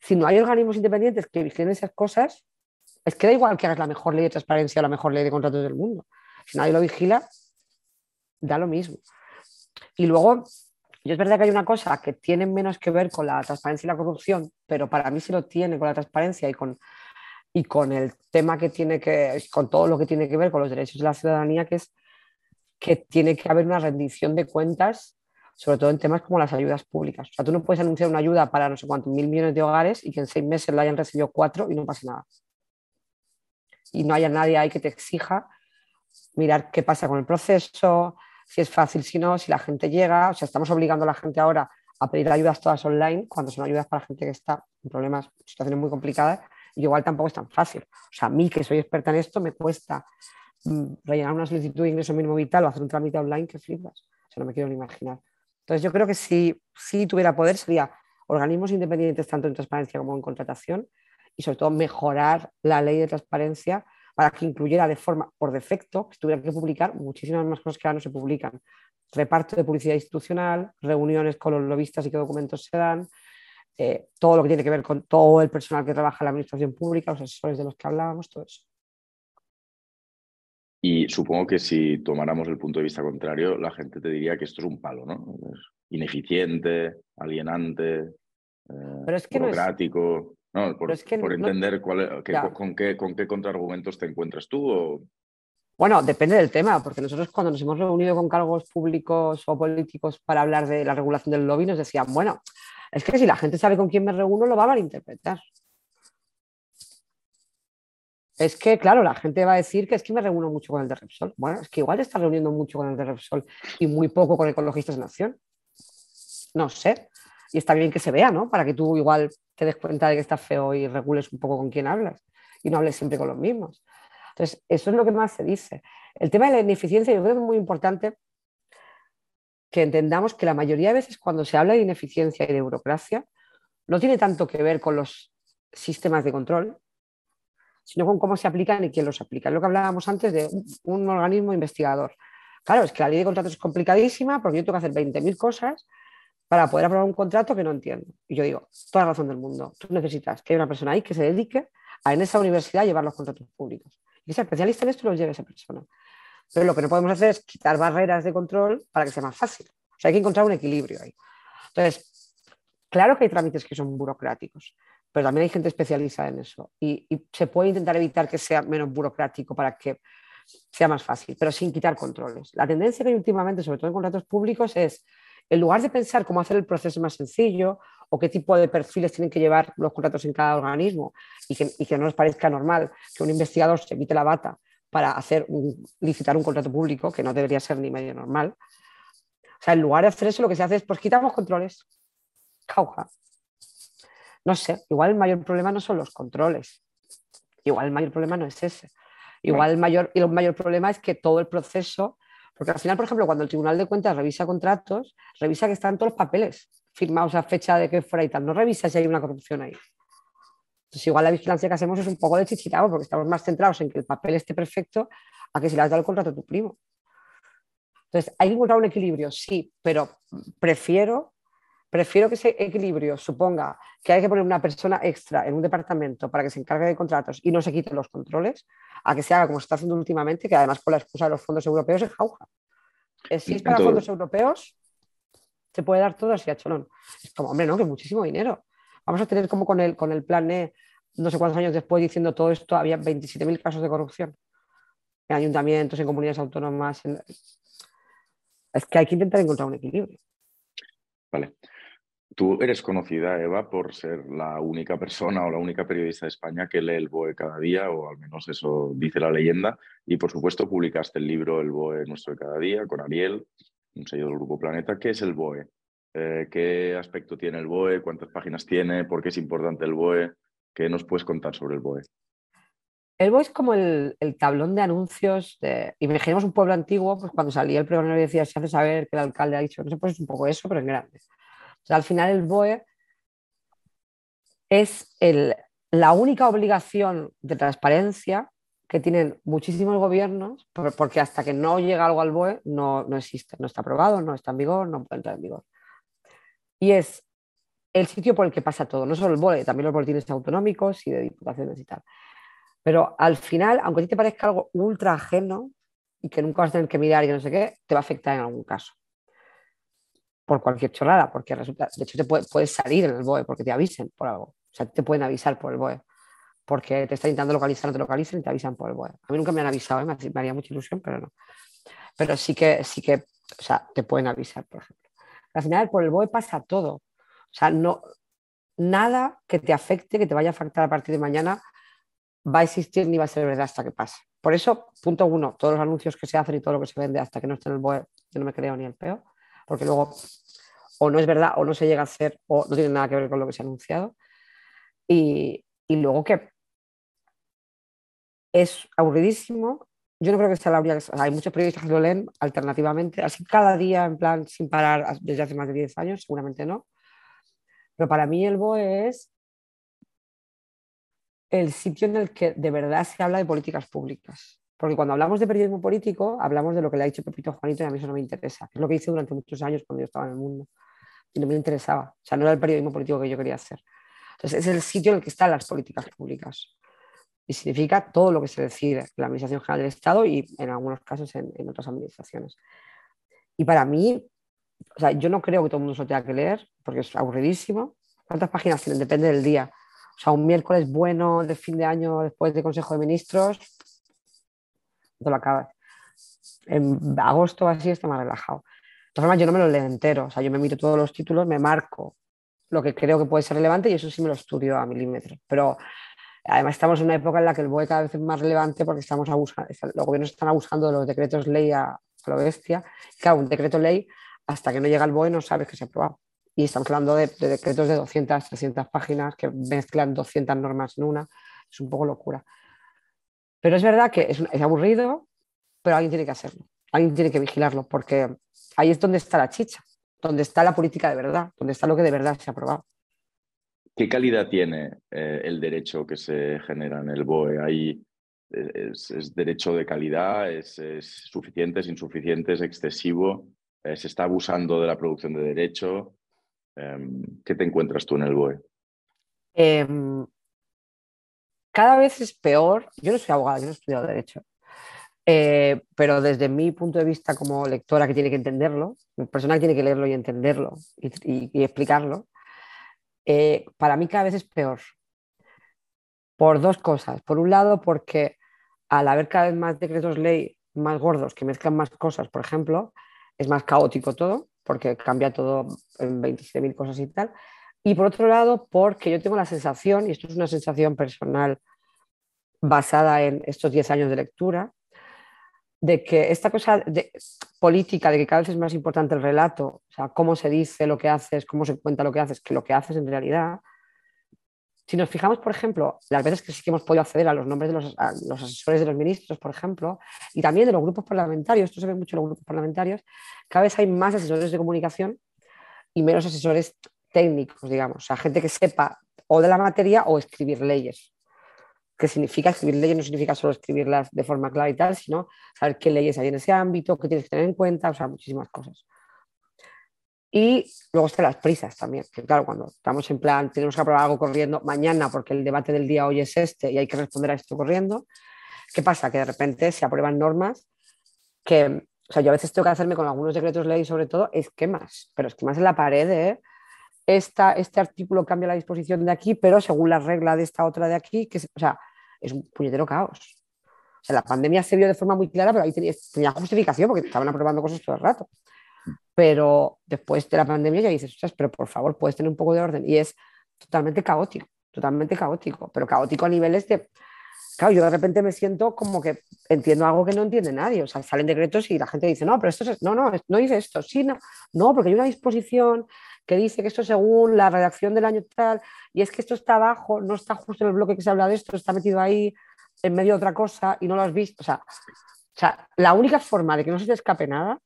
si no hay organismos independientes que vigilen esas cosas, es que da igual que hagas la mejor ley de transparencia o la mejor ley de contratos del mundo. Si nadie lo vigila, da lo mismo. Y luego, yo es verdad que hay una cosa que tiene menos que ver con la transparencia y la corrupción, pero para mí sí lo tiene con la transparencia y con, y con el tema que tiene que, con todo lo que tiene que ver con los derechos de la ciudadanía, que es que tiene que haber una rendición de cuentas, sobre todo en temas como las ayudas públicas. O sea, tú no puedes anunciar una ayuda para no sé cuántos mil millones de hogares y que en seis meses la hayan recibido cuatro y no pase nada. Y no haya nadie ahí que te exija mirar qué pasa con el proceso, si es fácil, si no, si la gente llega. O sea, estamos obligando a la gente ahora a pedir ayudas todas online cuando son ayudas para gente que está en problemas, situaciones muy complicadas. Igual tampoco es tan fácil. O sea, a mí que soy experta en esto me cuesta mm, rellenar una solicitud de ingreso mínimo vital o hacer un trámite online que flipas. O sea, no me quiero ni imaginar. Entonces, yo creo que si, si tuviera poder sería organismos independientes tanto en transparencia como en contratación y sobre todo mejorar la ley de transparencia para que incluyera de forma por defecto, que tuviera que publicar muchísimas más cosas que ahora no se publican. Reparto de publicidad institucional, reuniones con los lobistas y qué documentos se dan, eh, todo lo que tiene que ver con todo el personal que trabaja en la administración pública, los asesores de los que hablábamos, todo eso. Y supongo que si tomáramos el punto de vista contrario, la gente te diría que esto es un palo, ¿no? ineficiente, alienante, eh, burocrático. No, por, entender cuál, con, qué, con qué contraargumentos te encuentras tú. Bueno, depende del tema, porque nosotros cuando nos hemos reunido con cargos públicos o políticos para hablar de la regulación del lobby, nos decían, bueno, es que si la gente sabe con quién me reúno, lo va a malinterpretar. Es que, claro, la gente va a decir que es que me reúno mucho con el de Repsol. Bueno, es que igual te estás reuniendo mucho con el de Repsol y muy poco con Ecologistas en Acción. No sé. Y está bien que se vea, ¿no? Para que tú igual te des cuenta de que estás feo y regules un poco con quién hablas y no hables siempre con los mismos. Entonces, eso es lo que más se dice. El tema de la ineficiencia yo creo que es muy importante que entendamos que la mayoría de veces cuando se habla de ineficiencia y de burocracia, no tiene tanto que ver con los sistemas de control, sino con cómo se aplican y quién los aplica. Es lo que hablábamos antes de un, organismo investigador. Claro, es que la ley de contratos es complicadísima porque yo tengo que hacer 20.000 cosas para poder aprobar un contrato que no entiendo. Y yo digo, toda razón del mundo, tú necesitas que haya una persona ahí que se dedique a en esa universidad llevar los contratos públicos. Y sea especialista en esto los lleve esa persona. Pero lo que no podemos hacer es quitar barreras de control para que sea más fácil. O hay que encontrar un equilibrio ahí. Entonces, claro que hay trámites que son burocráticos, pero también hay gente especializada en eso y, se puede intentar evitar que sea menos burocrático para que sea más fácil, pero sin quitar controles. La tendencia que hay últimamente, sobre todo en contratos públicos, es, en lugar de pensar cómo hacer el proceso más sencillo o qué tipo de perfiles tienen que llevar los contratos en cada organismo y que, y que no les parezca normal que un investigador se evite la bata para hacer licitar un contrato público, que no debería ser ni medio normal. O sea, en lugar de hacer eso, lo que se hace es, pues quitamos controles. Cauja no sé, igual el mayor problema no son los controles, igual el mayor problema no es ese. Igual el mayor, el mayor problema es que todo el proceso, porque al final, por ejemplo, cuando el Tribunal de Cuentas revisa contratos, revisa que están todos los papeles firmados a fecha de que fuera y tal, no revisa si hay una corrupción ahí. Entonces, igual la vigilancia que hacemos es un poco de porque estamos más centrados en que el papel esté perfecto a que si le has dado el contrato a tu primo. Entonces, hay que encontrar un equilibrio, sí, pero prefiero Prefiero que ese equilibrio suponga que hay que poner una persona extra en un departamento para que se encargue de contratos y no se quiten los controles, a que se haga como se está haciendo últimamente, que además con la excusa de los fondos europeos es jauja. Si es para fondos europeos, se puede dar todo así a cholón. Es como, hombre, no, que muchísimo dinero. Vamos a tener como con el, con el plan E, no sé cuántos años después diciendo todo esto, había 27.000 casos de corrupción en ayuntamientos, en comunidades autónomas. Es que hay que intentar encontrar un equilibrio. Vale. Tú eres conocida, Eva, por ser la única persona o la única periodista de España que lee el BOE cada día, o al menos eso dice la leyenda. Y por supuesto publicaste el libro El BOE Nuestro de cada día con Ariel, un sello del Grupo Planeta. ¿Qué es el BOE? Eh, ¿Qué aspecto tiene el BOE? ¿Cuántas páginas tiene? ¿Por qué es importante el BOE? ¿Qué nos puedes contar sobre el BOE? El BOE es como el, tablón de anuncios. Imaginemos un pueblo antiguo, pues cuando salía el pregonero y decía, se hace saber que el alcalde ha dicho, no sé, pues es un poco eso, pero en grande al final el BOE es la única obligación de transparencia que tienen muchísimos gobiernos, porque hasta que no llega algo al BOE no, no existe, no está aprobado, no está en vigor, no puede entrar en vigor. Y es el sitio por el que pasa todo, no solo el BOE, también los boletines autonómicos y de diputaciones y tal. Pero al final, aunque a ti te parezca algo ultra ajeno y que nunca vas a tener que mirar y no sé qué, te va a afectar en algún caso por cualquier chorrada, porque resulta, de hecho te puedes salir en el BOE porque te avisen por algo. O sea, te pueden avisar por el BOE. Porque te está intentando localizar, no te localizan y te avisan por el BOE. A mí nunca me han avisado, ¿eh? me, haría mucha ilusión, pero no. Pero sí que, sí que, o sea, te pueden avisar, por ejemplo. Al final, por el BOE pasa todo. O sea, no, nada que te afecte, que te vaya a afectar a partir de mañana, va a existir ni va a ser verdad hasta que pase. Por eso, punto uno, todos los anuncios que se hacen y todo lo que se vende hasta que no esté en el BOE, yo no me creo ni el peor porque luego o no es verdad o no se llega a hacer o no tiene nada que ver con lo que se ha anunciado. Y, luego que es aburridísimo. Yo no creo que sea la única. hay muchos periodistas que lo leen alternativamente, así cada día, en plan, sin parar desde hace más de 10 años, seguramente no. Pero para mí el BOE es el sitio en el que de verdad se habla de políticas públicas. Porque cuando hablamos de periodismo político, hablamos de lo que le ha dicho Pepito Juanito y a mí eso no me interesa. Es lo que hice durante muchos años cuando yo estaba en el mundo. Y no me interesaba. O sea, no era el periodismo político que yo quería hacer. Entonces, es el sitio en el que están las políticas públicas. Y significa todo lo que se decide en la Administración General del Estado y en algunos casos en, otras administraciones. Y para mí, o sea, yo no creo que todo el mundo se lo tenga que leer, porque es aburridísimo. ¿Cuántas páginas? Depende del día. O sea, un miércoles bueno de fin de año después de Consejo de Ministros, lo acabas. En agosto así está más relajado. De todas formas, yo no me lo leo entero, o sea, yo me miro todos los títulos, me marco lo que creo que puede ser relevante y eso sí me lo estudio a milímetros. Pero además estamos en una época en la que el BOE cada vez es más relevante porque estamos abusando, los gobiernos están abusando de los decretos ley a, lo bestia. Claro, un decreto ley, hasta que no llega el BOE no sabes que se ha aprobado. Y estamos hablando de, de decretos de 200, 300 páginas que mezclan 200 normas en una. Es un poco locura. Pero es verdad que es, es aburrido, pero alguien tiene que hacerlo, alguien tiene que vigilarlo, porque ahí es donde está la chicha, donde está la política de verdad, donde está lo que de verdad se ha aprobado. ¿Qué calidad tiene eh, el derecho que se genera en el BOE? ¿Hay, es, derecho de calidad? ¿Es, suficiente? ¿Es insuficiente? ¿Es excesivo? Eh, ¿Se está abusando de la producción de derecho? Em, ¿Qué te encuentras tú en el BOE? Em, cada vez es peor. Yo no soy abogada, yo no he estudiado derecho. Eh, pero desde mi punto de vista como lectora que tiene que entenderlo, persona que tiene que leerlo y entenderlo y explicarlo, eh, para mí cada vez es peor. Por dos cosas. Por un lado, porque al haber cada vez más decretos ley más gordos que mezclan más cosas, por ejemplo, es más caótico todo, porque cambia todo en 27.000 cosas y tal. Y por otro lado, porque yo tengo la sensación, y esto es una sensación personal basada en estos 10 años de lectura, de que esta cosa de, política, de que cada vez es más importante el relato, o sea, cómo se dice lo que haces, cómo se cuenta lo que haces, que lo que haces en realidad. Si nos fijamos, por ejemplo, las veces que sí que hemos podido acceder a los nombres de los, asesores de los ministros, por ejemplo, y también de los grupos parlamentarios, esto se ve mucho en los grupos parlamentarios, cada vez hay más asesores de comunicación y menos asesores técnicos, digamos, o sea, gente que sepa o de la materia o escribir leyes qué significa escribir leyes, no significa solo escribirlas de forma clara y tal, sino saber qué leyes hay en ese ámbito, qué tienes que tener en cuenta, o sea, muchísimas cosas. Y luego están las prisas también, que claro, cuando estamos en plan, tenemos que aprobar algo corriendo mañana porque el debate del día hoy es este y hay que responder a esto corriendo, ¿qué pasa? Que de repente se aprueban normas que, o sea, yo a veces tengo que hacerme con algunos decretos ley sobre todo esquemas, pero esquemas en la pared de esta, este artículo cambia la disposición de aquí, pero según la regla de esta otra de aquí, que, o sea, es un puñetero caos. O sea, la pandemia se vio de forma muy clara, pero ahí tenía, justificación porque estaban aprobando cosas todo el rato. Pero después de la pandemia ya dices, pero por favor, puedes tener un poco de orden. Y es totalmente caótico, totalmente caótico, pero caótico a niveles de... Claro, yo de repente me siento como que entiendo algo que no entiende nadie. O sea, salen decretos y la gente dice, no, pero esto es... No, no, no dice esto. Sí, no. No, porque hay una disposición que dice que esto según la redacción del año tal, y es que esto está abajo, no está justo en el bloque que se habla de esto, está metido ahí en medio de otra cosa y no lo has visto. O sea, la única forma de que no se te escape nada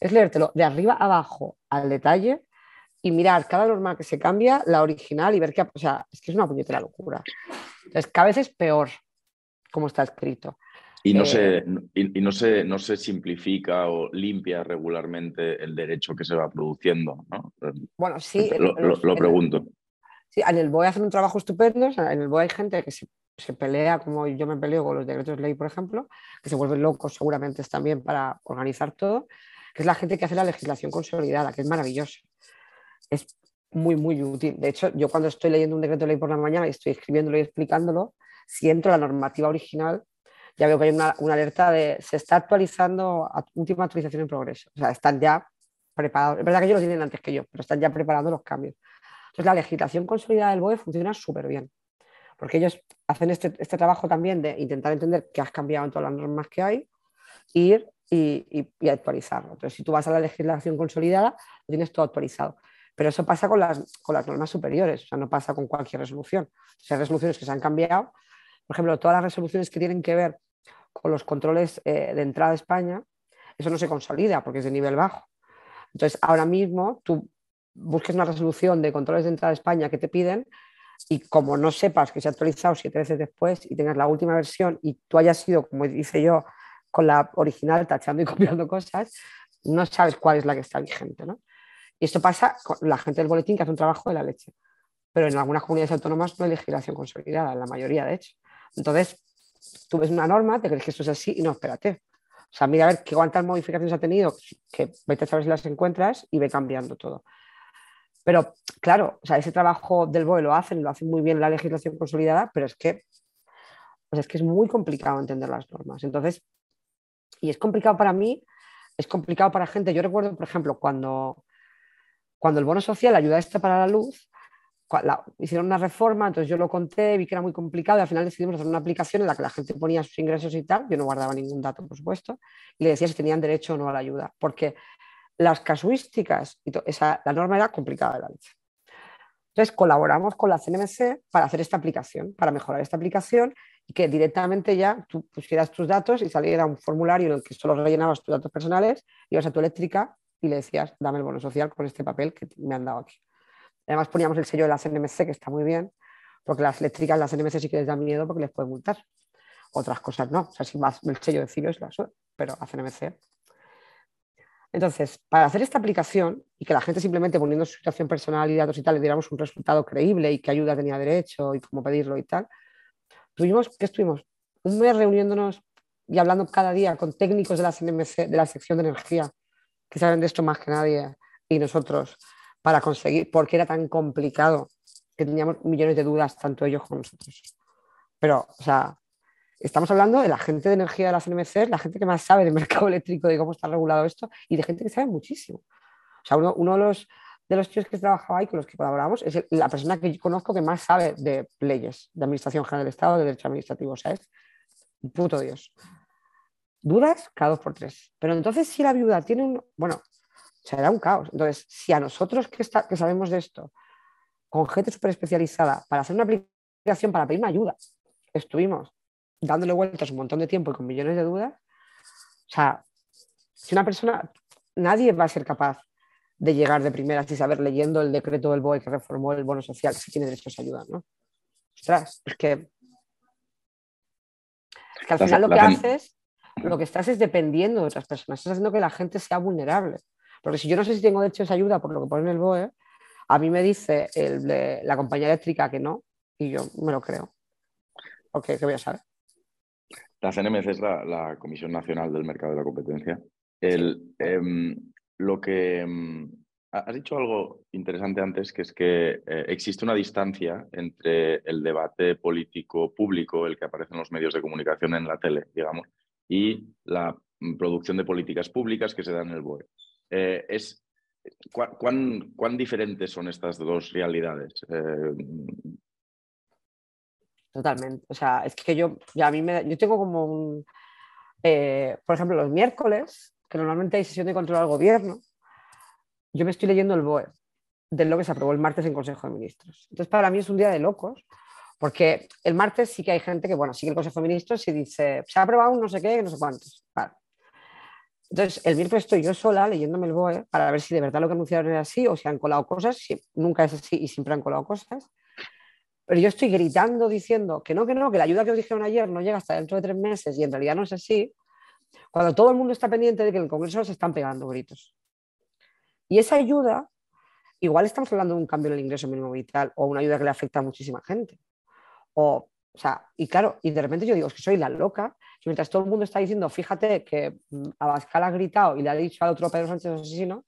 es leértelo de arriba abajo al detalle y mirar cada norma que se cambia, la original y ver que, o sea, es que es una puñetera locura. Entonces, cada vez es peor como está escrito. Y no, se, eh, y, no, se, no se simplifica o limpia regularmente el derecho que se va produciendo. ¿no? Bueno, sí. Lo, pregunto. sí, en el BOE hacen un trabajo estupendo. en el BOE hay gente que se, se, pelea, como yo me peleo con los decretos de ley, por ejemplo, que se vuelven locos seguramente también para organizar todo, que es la gente que hace la legislación consolidada, que es maravilloso. Es muy, muy útil. De hecho, yo cuando estoy leyendo un decreto de ley por la mañana y estoy escribiéndolo y explicándolo, si entro a la normativa original, ya veo que hay una, alerta de se está actualizando, última actualización en progreso. O sea, están ya preparados. Es verdad que ellos lo tienen antes que yo, pero están ya preparando los cambios. Entonces, la legislación consolidada del BOE funciona súper bien, porque ellos hacen este, este, trabajo también de intentar entender qué has cambiado en todas las normas que hay, ir y, y, actualizarlo. Entonces, si tú vas a la legislación consolidada, lo tienes todo actualizado. Pero eso pasa con las, con las normas superiores, o sea, no pasa con cualquier resolución. Si hay resoluciones que se han cambiado, por ejemplo, todas las resoluciones que tienen que ver con los controles eh, de entrada a España, eso no se consolida porque es de nivel bajo. Entonces, ahora mismo tú busques una resolución de controles de entrada a España que te piden y como no sepas que se ha actualizado siete veces después y tengas la última versión y tú hayas sido, como dice yo, con la original tachando y copiando cosas, no sabes cuál es la que está vigente. ¿no? Y esto pasa con la gente del boletín que hace un trabajo de la leche. Pero en algunas comunidades autónomas no hay legislación consolidada, en la mayoría de hecho. Entonces, tú ves una norma, te crees que esto es así y no, espérate. O sea, mira a ver qué cuántas modificaciones ha tenido, que vete a saber si las encuentras y ve cambiando todo. Pero claro, o sea, ese trabajo del BOE lo hacen, lo hacen muy bien la legislación consolidada, pero es que, pues es que es muy complicado entender las normas. Entonces, y es complicado para mí, es complicado para gente. Yo recuerdo, por ejemplo, cuando, cuando el bono social ayuda a este para la luz, hicieron una reforma, entonces yo lo conté, vi que era muy complicado y al final decidimos hacer una aplicación en la que la gente ponía sus ingresos y tal, yo no guardaba ningún dato, por supuesto, y le decía si tenían derecho o no a la ayuda, porque las casuísticas, y esa, la norma era complicada de la leche. Entonces colaboramos con la CNMC para hacer esta aplicación, para mejorar esta aplicación y que directamente ya tú pusieras tus datos y saliera un formulario en el que solo rellenabas tus datos personales, ibas a tu eléctrica y le decías, dame el bono social con este papel que me han dado aquí. Además poníamos el sello de las NMC, que está muy bien, porque las eléctricas, las NMC sí que les da miedo porque les pueden multar. Otras cosas no. O sea, si más el sello de Cibio es la pero las NMC. Entonces, para hacer esta aplicación y que la gente simplemente poniendo su situación personal y datos y tal le diéramos un resultado creíble y qué ayuda tenía derecho y cómo pedirlo y tal, tuvimos, ¿qué estuvimos? Un mes reuniéndonos y hablando cada día con técnicos de la NMC, de la sección de energía, que saben de esto más que nadie, y nosotros, para conseguir, porque era tan complicado que teníamos millones de dudas, tanto ellos como nosotros. Pero, o sea, estamos hablando de la gente de energía de las NMC, la gente que más sabe del mercado eléctrico, de cómo está regulado esto, y de gente que sabe muchísimo. O sea, uno, de los de los que trabajaba ahí, con los que colaboramos, es la persona que yo conozco que más sabe de leyes, de Administración General del Estado, de Derecho Administrativo. O sea, es puto Dios. Dudas cada dos por tres. Pero entonces, si la viuda tiene un. Bueno, será un caos. Entonces, si a nosotros que, está, que sabemos de esto, con gente súper especializada, para hacer una aplicación, para pedir una ayuda, estuvimos dándole vueltas un montón de tiempo y con millones de dudas, o sea, si una persona, nadie va a ser capaz de llegar de primeras y saber leyendo el decreto del BOE que reformó el bono social si tiene derecho a ayuda, ¿no? Ostras, es que, es que al final lo que haces, lo que estás es dependiendo de otras personas, estás haciendo que la gente sea vulnerable. Porque si yo no sé si tengo derecho a esa ayuda por lo que pone en el BOE, a mí me dice la compañía eléctrica que no y yo me lo creo. Ok, ¿qué voy a saber? La CNMC es la, Comisión Nacional del Mercado de la Competencia. El, em, lo que em, has dicho algo interesante antes, que es que eh, existe una distancia entre el debate político público, el que aparece en los medios de comunicación en la tele, digamos, y la mm, producción de políticas públicas que se dan en el BOE. Eh, es, ¿cuán, ¿cuán, diferentes son estas dos realidades? Eh, Totalmente. O sea, es que yo, a mí me, yo tengo como un, eh, por ejemplo, los miércoles, que normalmente hay sesión de control al gobierno, yo me estoy leyendo el BOE de lo que se aprobó el martes en Consejo de Ministros. Entonces, para mí es un día de locos, porque el martes sí que hay gente que, bueno, sigue el Consejo de Ministros y dice, se ha aprobado un no sé qué, no sé cuántos. Entonces, el miércoles estoy yo sola leyéndome el BOE para ver si de verdad lo que anunciaron era así o si han colado cosas, si nunca es así y siempre han colado cosas. Pero yo estoy gritando diciendo que no, que no, que la ayuda que os dijeron ayer no llega hasta dentro de tres meses y en realidad no es así, cuando todo el mundo está pendiente de que en el Congreso se están pegando gritos. Y esa ayuda, igual estamos hablando de un cambio en el ingreso mínimo vital o una ayuda que le afecta a muchísima gente. O, o sea, y claro, y de repente yo digo, es que soy la loca, mientras todo el mundo está diciendo, fíjate que mm, Abascal ha gritado y le ha dicho al otro Pedro Sánchez asesino,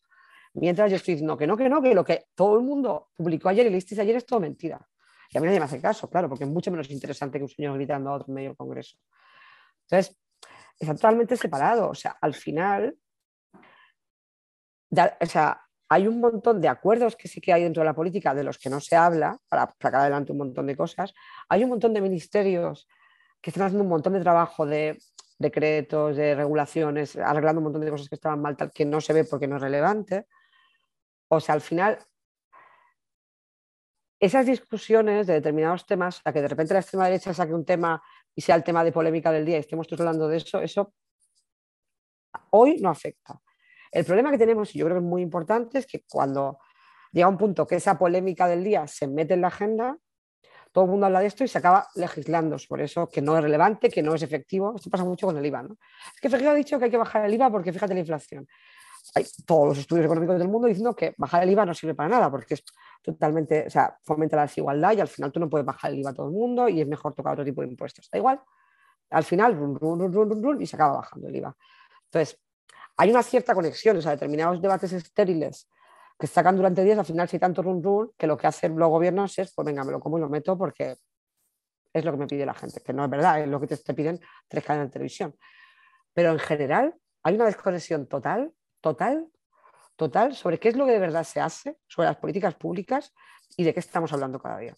mientras yo estoy diciendo que no, que no, que lo que todo el mundo publicó ayer y leísteis ayer es todo mentira. Y a mí nadie me hace caso, claro, porque es mucho menos interesante que un señor gritando a otro medio del Congreso. Entonces, está totalmente separado. O sea, al final, o sea, hay un montón de acuerdos que sí que hay dentro de la política de los que no se habla para sacar adelante un montón de cosas. Hay un montón de ministerios que están haciendo un montón de trabajo de decretos, de regulaciones, arreglando un montón de cosas que estaban mal, tal que no se ve porque no es relevante. O sea, al final esas discusiones de determinados temas, a que de repente la extrema derecha saque un tema y sea el tema de polémica del día y estemos todos hablando de eso, eso hoy no afecta. El problema que tenemos, y yo creo que es muy importante, es que cuando llega un punto que esa polémica del día se mete en la agenda, todo el mundo habla de esto y se acaba legislando por eso, que no es relevante, que no es efectivo. Esto pasa mucho con el IVA. ¿no? Es que Fegio ha dicho que hay que bajar el IVA porque fíjate la inflación hay todos los estudios económicos del mundo diciendo que bajar el IVA no sirve para nada porque es totalmente, o sea, fomenta la desigualdad y al final tú no puedes bajar el IVA a todo el mundo y es mejor tocar otro tipo de impuestos. Da igual, al final, run, run, run, y se acaba bajando el IVA. Entonces, hay una cierta conexión, o sea, determinados debates estériles que sacan durante días, al final si hay tanto run que lo que hacen los gobiernos es, pues venga, me lo como y lo meto porque es lo que me pide la gente, que no es verdad, es lo que te, te piden tres cadenas de televisión. Pero en general hay una desconexión total total, total sobre qué es lo que de verdad se hace, sobre las políticas públicas y de qué estamos hablando cada día.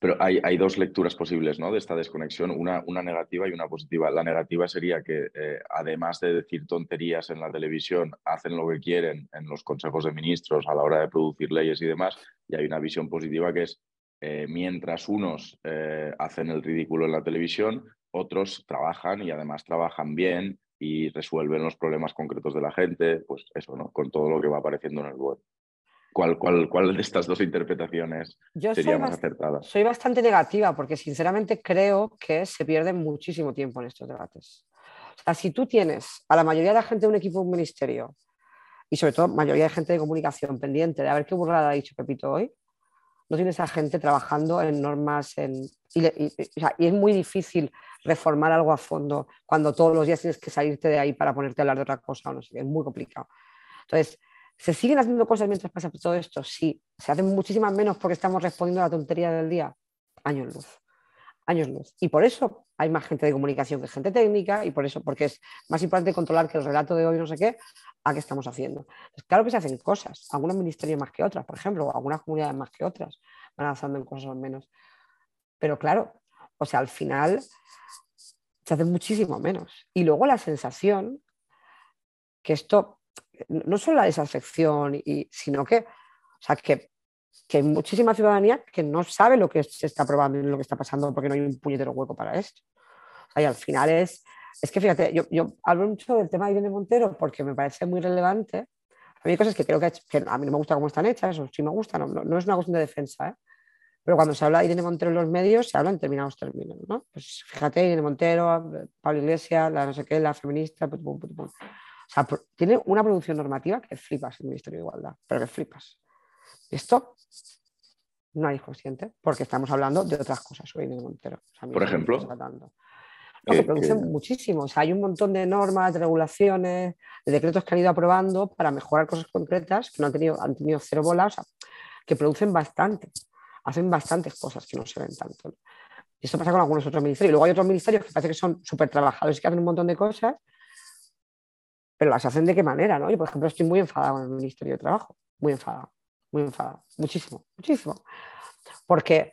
Pero hay, dos lecturas posibles ¿no? de esta desconexión, una, una, negativa y una positiva. La negativa sería que, eh, además de decir tonterías en la televisión, hacen lo que quieren en los consejos de ministros a la hora de producir leyes y demás, y hay una visión positiva que es eh, mientras unos eh, hacen el ridículo en la televisión, otros trabajan y además trabajan bien y resuelven los problemas concretos de la gente, pues eso, ¿no? Con todo lo que va apareciendo en el web. ¿Cuál, cuál, cuál de estas dos interpretaciones sería más acertada? Soy bastante negativa porque sinceramente creo que se pierde muchísimo tiempo en estos debates. O sea, si tú tienes a la mayoría de la gente de un equipo de un ministerio y sobre todo mayoría de gente de comunicación pendiente de a ver qué burrada ha dicho Pepito hoy, no tienes a gente trabajando en normas en, y, es muy difícil reformar algo a fondo cuando todos los días tienes que salirte de ahí para ponerte a hablar de otra cosa o no sé, es muy complicado. Entonces, ¿se siguen haciendo cosas mientras pasa todo esto? Sí, se hacen muchísimas menos porque estamos respondiendo a la tontería del día. Años luz, años luz. Y por eso hay más gente de comunicación que gente técnica y por eso, porque es más importante controlar que el relato de hoy no sé qué, a qué estamos haciendo. Pues claro que se hacen cosas, algunos ministerios más que otras, por ejemplo, o algunas comunidades más que otras van avanzando en cosas menos. Pero claro, o sea, al final se hace muchísimo menos. Y luego la sensación que esto, no solo la desafección, y, sino que, o sea, que, que hay muchísima ciudadanía que no sabe lo que se está probando y lo que está pasando porque no hay un puñetero hueco para esto. y al final es, es que fíjate, yo, yo, hablo mucho del tema de Irene Montero porque me parece muy relevante. A mí hay cosas que creo que, que a mí no me gusta cómo están hechas, o sí me gustan, no, no, es una cuestión de defensa, ¿eh? pero cuando se habla de Irene Montero en los medios, se habla en determinados términos, ¿no? Pues fíjate, Irene Montero, Pablo Iglesias, la no sé qué, la feminista, o sea, tiene una producción normativa que flipas el Ministerio de Igualdad, pero que flipas. Esto no hay consciente, porque estamos hablando de otras cosas sobre Irene Montero. Por ejemplo. No, se producen muchísimo. O sea, hay un montón de normas, de regulaciones, de decretos que han ido aprobando para mejorar cosas concretas que no han tenido, han tenido cero bolas, o sea, que producen bastante. Hacen bastantes cosas que no se ven tanto. Y esto pasa con algunos otros ministerios. Luego hay otros ministerios que parece que son súper trabajadores y que hacen un montón de cosas, pero las hacen de qué manera, ¿no? Yo, por ejemplo, estoy muy enfadado con el Ministerio de Trabajo. Muy enfadado. Muy enfadado. Muchísimo, muchísimo. Porque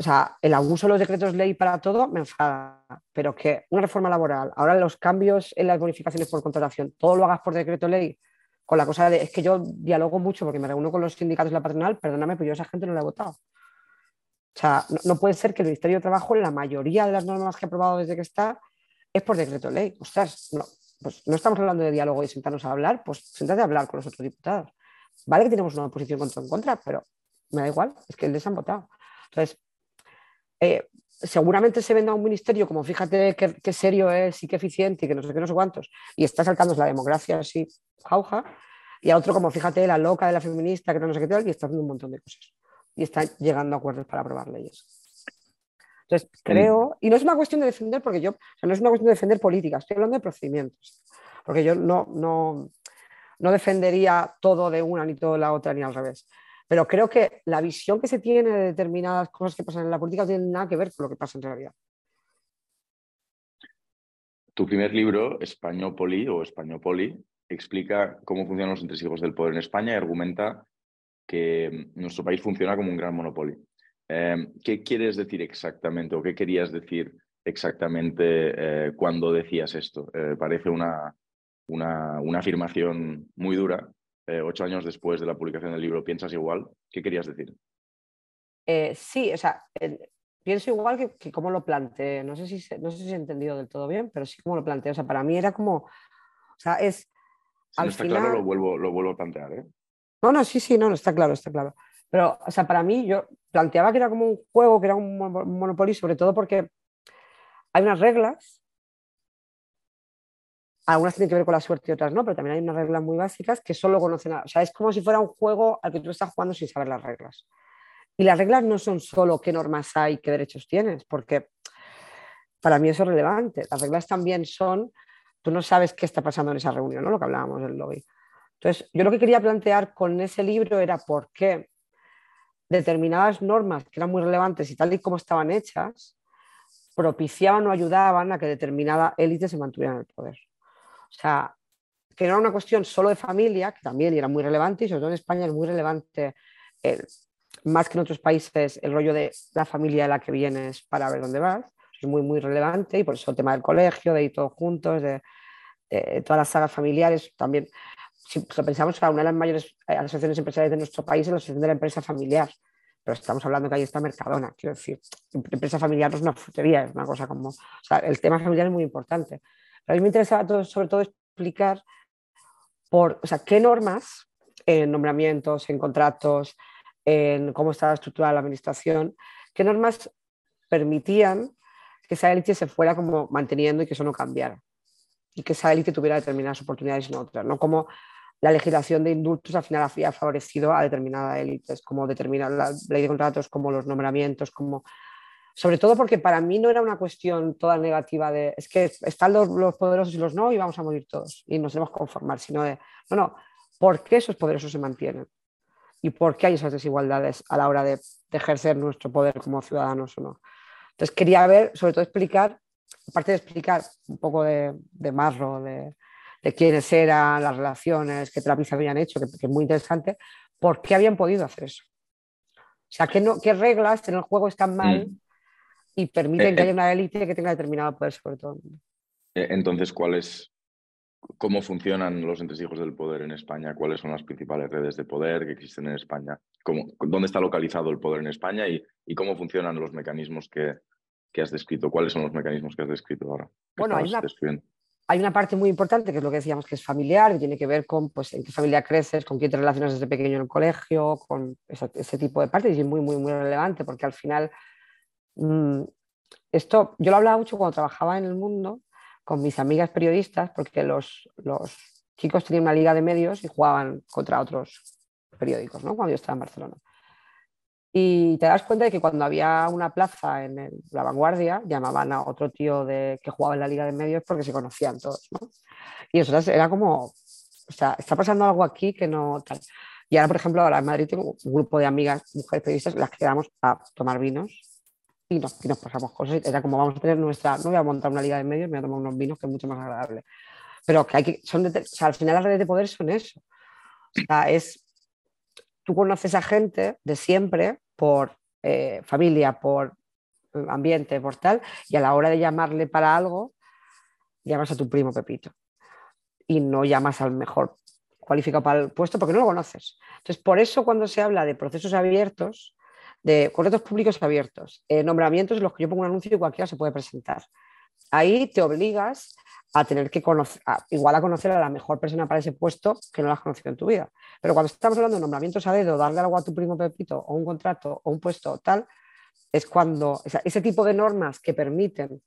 o sea, el abuso de los decretos ley para todo me enfada, pero que una reforma laboral, ahora los cambios en las bonificaciones por contratación, todo lo hagas por decreto ley, con la cosa de, es que yo dialogo mucho porque me reúno con los sindicatos de la patronal, perdóname, pero yo a esa gente no la he votado. O sea, no, puede ser que el Ministerio de Trabajo, la mayoría de las normas que ha aprobado desde que está, es por decreto ley. Ostras, no, pues no estamos hablando de diálogo y sentarnos a hablar, pues sentate a hablar con los otros diputados. Vale que tenemos una oposición contra en contra, pero me da igual, es que les han votado. Entonces, eh, seguramente se venda un ministerio como fíjate qué, serio es y qué eficiente y que no sé qué, no sé cuántos, y está saltando la democracia así, jauja, y a otro como fíjate la loca de la feminista que no sé qué tal, y está haciendo un montón de cosas. Y está llegando a acuerdos para aprobar leyes. Entonces, creo, y no es una cuestión de defender, porque yo, no es una cuestión de defender políticas, estoy hablando de procedimientos, porque yo no, no, no defendería todo de una ni todo de la otra ni al revés. Pero creo que la visión que se tiene de determinadas cosas que pasan en la política no tiene nada que ver con lo que pasa en realidad. Tu primer libro, Españopoli o Españopoli, explica cómo funcionan los entresijos del poder en España y argumenta que nuestro país funciona como un gran monopolio. Eh, ¿Qué quieres decir exactamente o qué querías decir exactamente eh, cuando decías esto? Eh, parece una, una, afirmación muy dura, eh, ocho años después de la publicación del libro, ¿piensas igual? ¿Qué querías decir? Sí, o sea, pienso igual que, que como lo planteé. No sé, si, no sé si he entendido del todo bien, pero sí como lo planteé. O sea, para mí era como, o sea, es... Si no está claro, lo vuelvo, lo vuelvo a plantear. ¿eh? No, no, sí, sí, no, no, está claro, está claro. Pero, o sea, para mí yo planteaba que era como un juego, que era un monopolio, sobre todo porque hay unas reglas algunas tienen que ver con la suerte y otras no, pero también hay unas reglas muy básicas que solo conocen. O sea, es como si fuera un juego al que tú estás jugando sin saber las reglas. Y las reglas no son solo qué normas hay, qué derechos tienes, porque para mí eso es relevante. Las reglas también son, tú no sabes qué está pasando en esa reunión, ¿no? lo que hablábamos del lobby. Entonces, yo lo que quería plantear con ese libro era por qué determinadas normas que eran muy relevantes y tal y como estaban hechas, propiciaban o ayudaban a que determinada élite se mantuviera en el poder. O sea, que no era una cuestión solo de familia, que también era muy relevante, y sobre todo en España es muy relevante, más que en otros países, el rollo de la familia de la que vienes para ver dónde vas. Es muy, muy relevante y por eso el tema del colegio, de ir todos juntos, de, todas las sagas familiares, también, si lo pensamos, una de las mayores eh, asociaciones empresariales de nuestro país es la asociación de la empresa familiar. pero estamos hablando que ahí está Mercadona, quiero decir, empresa familiar no es una frutería, es una cosa como, o sea, el tema familiar es muy importante. Pero a mí me interesa sobre todo explicar por, o sea, qué normas en nombramientos, en contratos, en cómo estaba estructurada la administración, qué normas permitían que esa élite se fuera como manteniendo y que eso no cambiara. Y que esa élite tuviera determinadas oportunidades y no otras, ¿no? Como la legislación de indultos al final había favorecido a determinadas élites, como determinar la ley de contratos, como los nombramientos, como sobre todo porque para mí no era una cuestión toda negativa de es que están los, los, poderosos y los no y vamos a morir todos y nos debemos conformar, sino de no, no, ¿por qué esos poderosos se mantienen? ¿Y por qué hay esas desigualdades a la hora de, de ejercer nuestro poder como ciudadanos o no? Entonces quería ver, sobre todo explicar, aparte de explicar un poco de, de marro, de, de quiénes eran, las relaciones, qué terapias habían hecho, que, que, es muy interesante, por qué habían podido hacer eso. O sea, qué, no, qué reglas en el juego están mal mm. y permiten eh, que haya eh. una élite que tenga determinado poder sobre todo. Eh, entonces, ¿cuál es, ¿cómo funcionan los entresijos del poder en España? ¿Cuáles son las principales redes de poder que existen en España? ¿Cómo, ¿Dónde está localizado el poder en España y, y cómo funcionan los mecanismos que, que, has descrito? ¿Cuáles son los mecanismos que has descrito ahora? Bueno, hay una, hay una parte muy importante que es lo que decíamos que es familiar, que tiene que ver con pues, en qué familia creces, con quién te relacionas desde pequeño en el colegio, con ese, tipo de partes, y es muy, muy, muy relevante porque al final mmm, esto, yo lo hablaba mucho cuando trabajaba en el mundo con mis amigas periodistas, porque los, los chicos tenían una liga de medios y jugaban contra otros periódicos, ¿no? cuando yo estaba en Barcelona. Y te das cuenta de que cuando había una plaza en el, la vanguardia, llamaban a otro tío de, que jugaba en la Liga de Medios porque se conocían todos. ¿no? Y eso era como, o sea, está pasando algo aquí que no tal. Y ahora, por ejemplo, ahora en Madrid tengo un grupo de amigas, mujeres periodistas, las que quedamos a tomar vinos y nos, y nos pasamos cosas. Era como vamos a tener nuestra, no voy a montar una Liga de Medios, me voy a tomar unos vinos que es mucho más agradable. Pero que hay que, son de, o sea, al final las redes de poder son eso. O sea, es tú conoces a gente de siempre por eh, familia, por ambiente, por tal, y a la hora de llamarle para algo, llamas a tu primo Pepito y no llamas al mejor cualificado para el puesto porque no lo conoces. Entonces, por eso cuando se habla de procesos abiertos, de contratos públicos abiertos, eh, nombramientos en los que yo pongo un anuncio y cualquiera se puede presentar. Ahí te obligas a tener que conocer, a, igual a conocer a la mejor persona para ese puesto que no la has conocido en tu vida. Pero cuando estamos hablando de nombramientos a dedo, darle algo a tu primo Pepito, o un contrato, o un puesto, tal, es cuando ese tipo de normas que permiten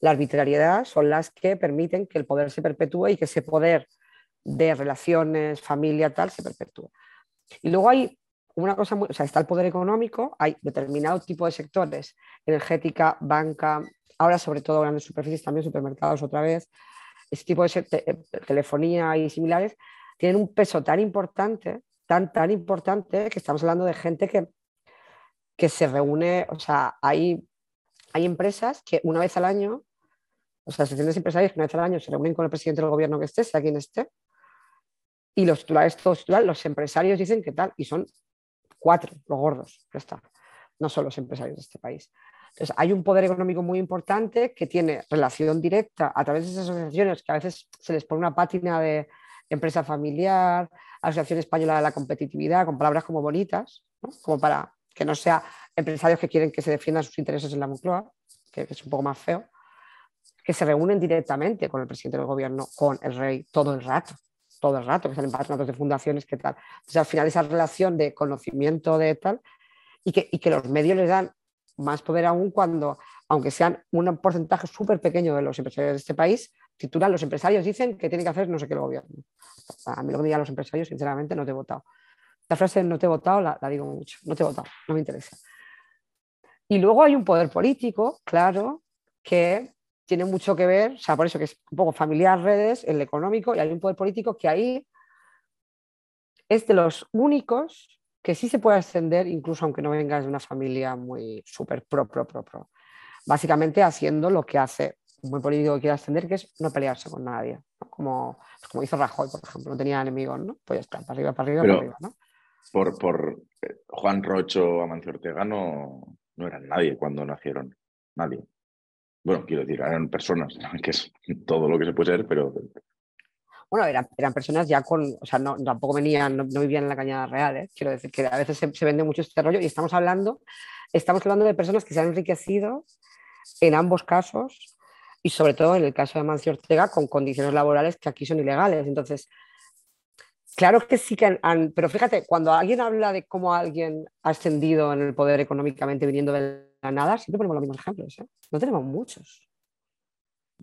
la arbitrariedad son las que permiten que el poder se perpetúe y que ese poder de relaciones, familia, tal, se perpetúe. Y luego hay una cosa muy, o sea, está el poder económico, hay determinado tipo de sectores, energética, banca, ahora sobre todo grandes superficies, también supermercados otra vez, ese tipo de te telefonía y similares, tienen un peso tan importante, tan, tan importante, que estamos hablando de gente que, que se reúne, o sea, hay, hay empresas que una vez al año, o sea, asociaciones empresarias que una vez al año se reúnen con el presidente del gobierno que esté, sea quien esté, y los los empresarios dicen que tal, y son cuatro los gordos, ya está, no son los empresarios de este país. Entonces, hay un poder económico muy importante que tiene relación directa a través de esas asociaciones que a veces se les pone una pátina de empresa familiar, Asociación Española de la Competitividad, con palabras como bonitas, como para que no sea empresarios que quieren que se defiendan sus intereses en la Moncloa, que, es un poco más feo, que se reúnen directamente con el presidente del gobierno, con el rey, todo el rato, todo el rato, que salen patronatos de fundaciones, que tal. Entonces, al final, esa relación de conocimiento de tal, y que, y que los medios les dan más poder aún cuando, aunque sean un porcentaje súper pequeño de los empresarios de este país, titulan los empresarios dicen que tiene que hacer no sé qué el gobierno. A mí lo que digan los empresarios, sinceramente, no te he votado. La frase no te he votado la digo mucho, no te he votado, no me interesa. Y luego hay un poder político, claro, que tiene mucho que ver, o sea, por eso que es un poco familiar redes, el económico, y hay un poder político que ahí es de los únicos que sí se puede ascender, incluso aunque no vengas de una familia muy súper pro, pro, pro, pro. Básicamente haciendo lo que hace un buen político que quiere ascender, que es no pelearse con nadie. ¿no? Como, pues como hizo Rajoy, por ejemplo, no tenía enemigos, ¿no? Pues ya está, para arriba, para arriba, Pero para arriba, ¿no? Por, por eh, Juan Rocho Amancio Ortega no, no eran nadie cuando nacieron. Nadie. Bueno, quiero decir, eran personas, que es todo lo que se puede ser, pero bueno, eran, eran personas ya con, o sea, no, tampoco venían, no, vivían en la cañada real, ¿eh? quiero decir que a veces se, vende mucho este rollo y estamos hablando, estamos hablando de personas que se han enriquecido en ambos casos y sobre todo en el caso de Mancio Ortega con condiciones laborales que aquí son ilegales. Entonces, claro que sí que han, pero fíjate, cuando alguien habla de cómo alguien ha ascendido en el poder económicamente viniendo de la nada, siempre ponemos los mismos ejemplos. ¿eh? No tenemos muchos.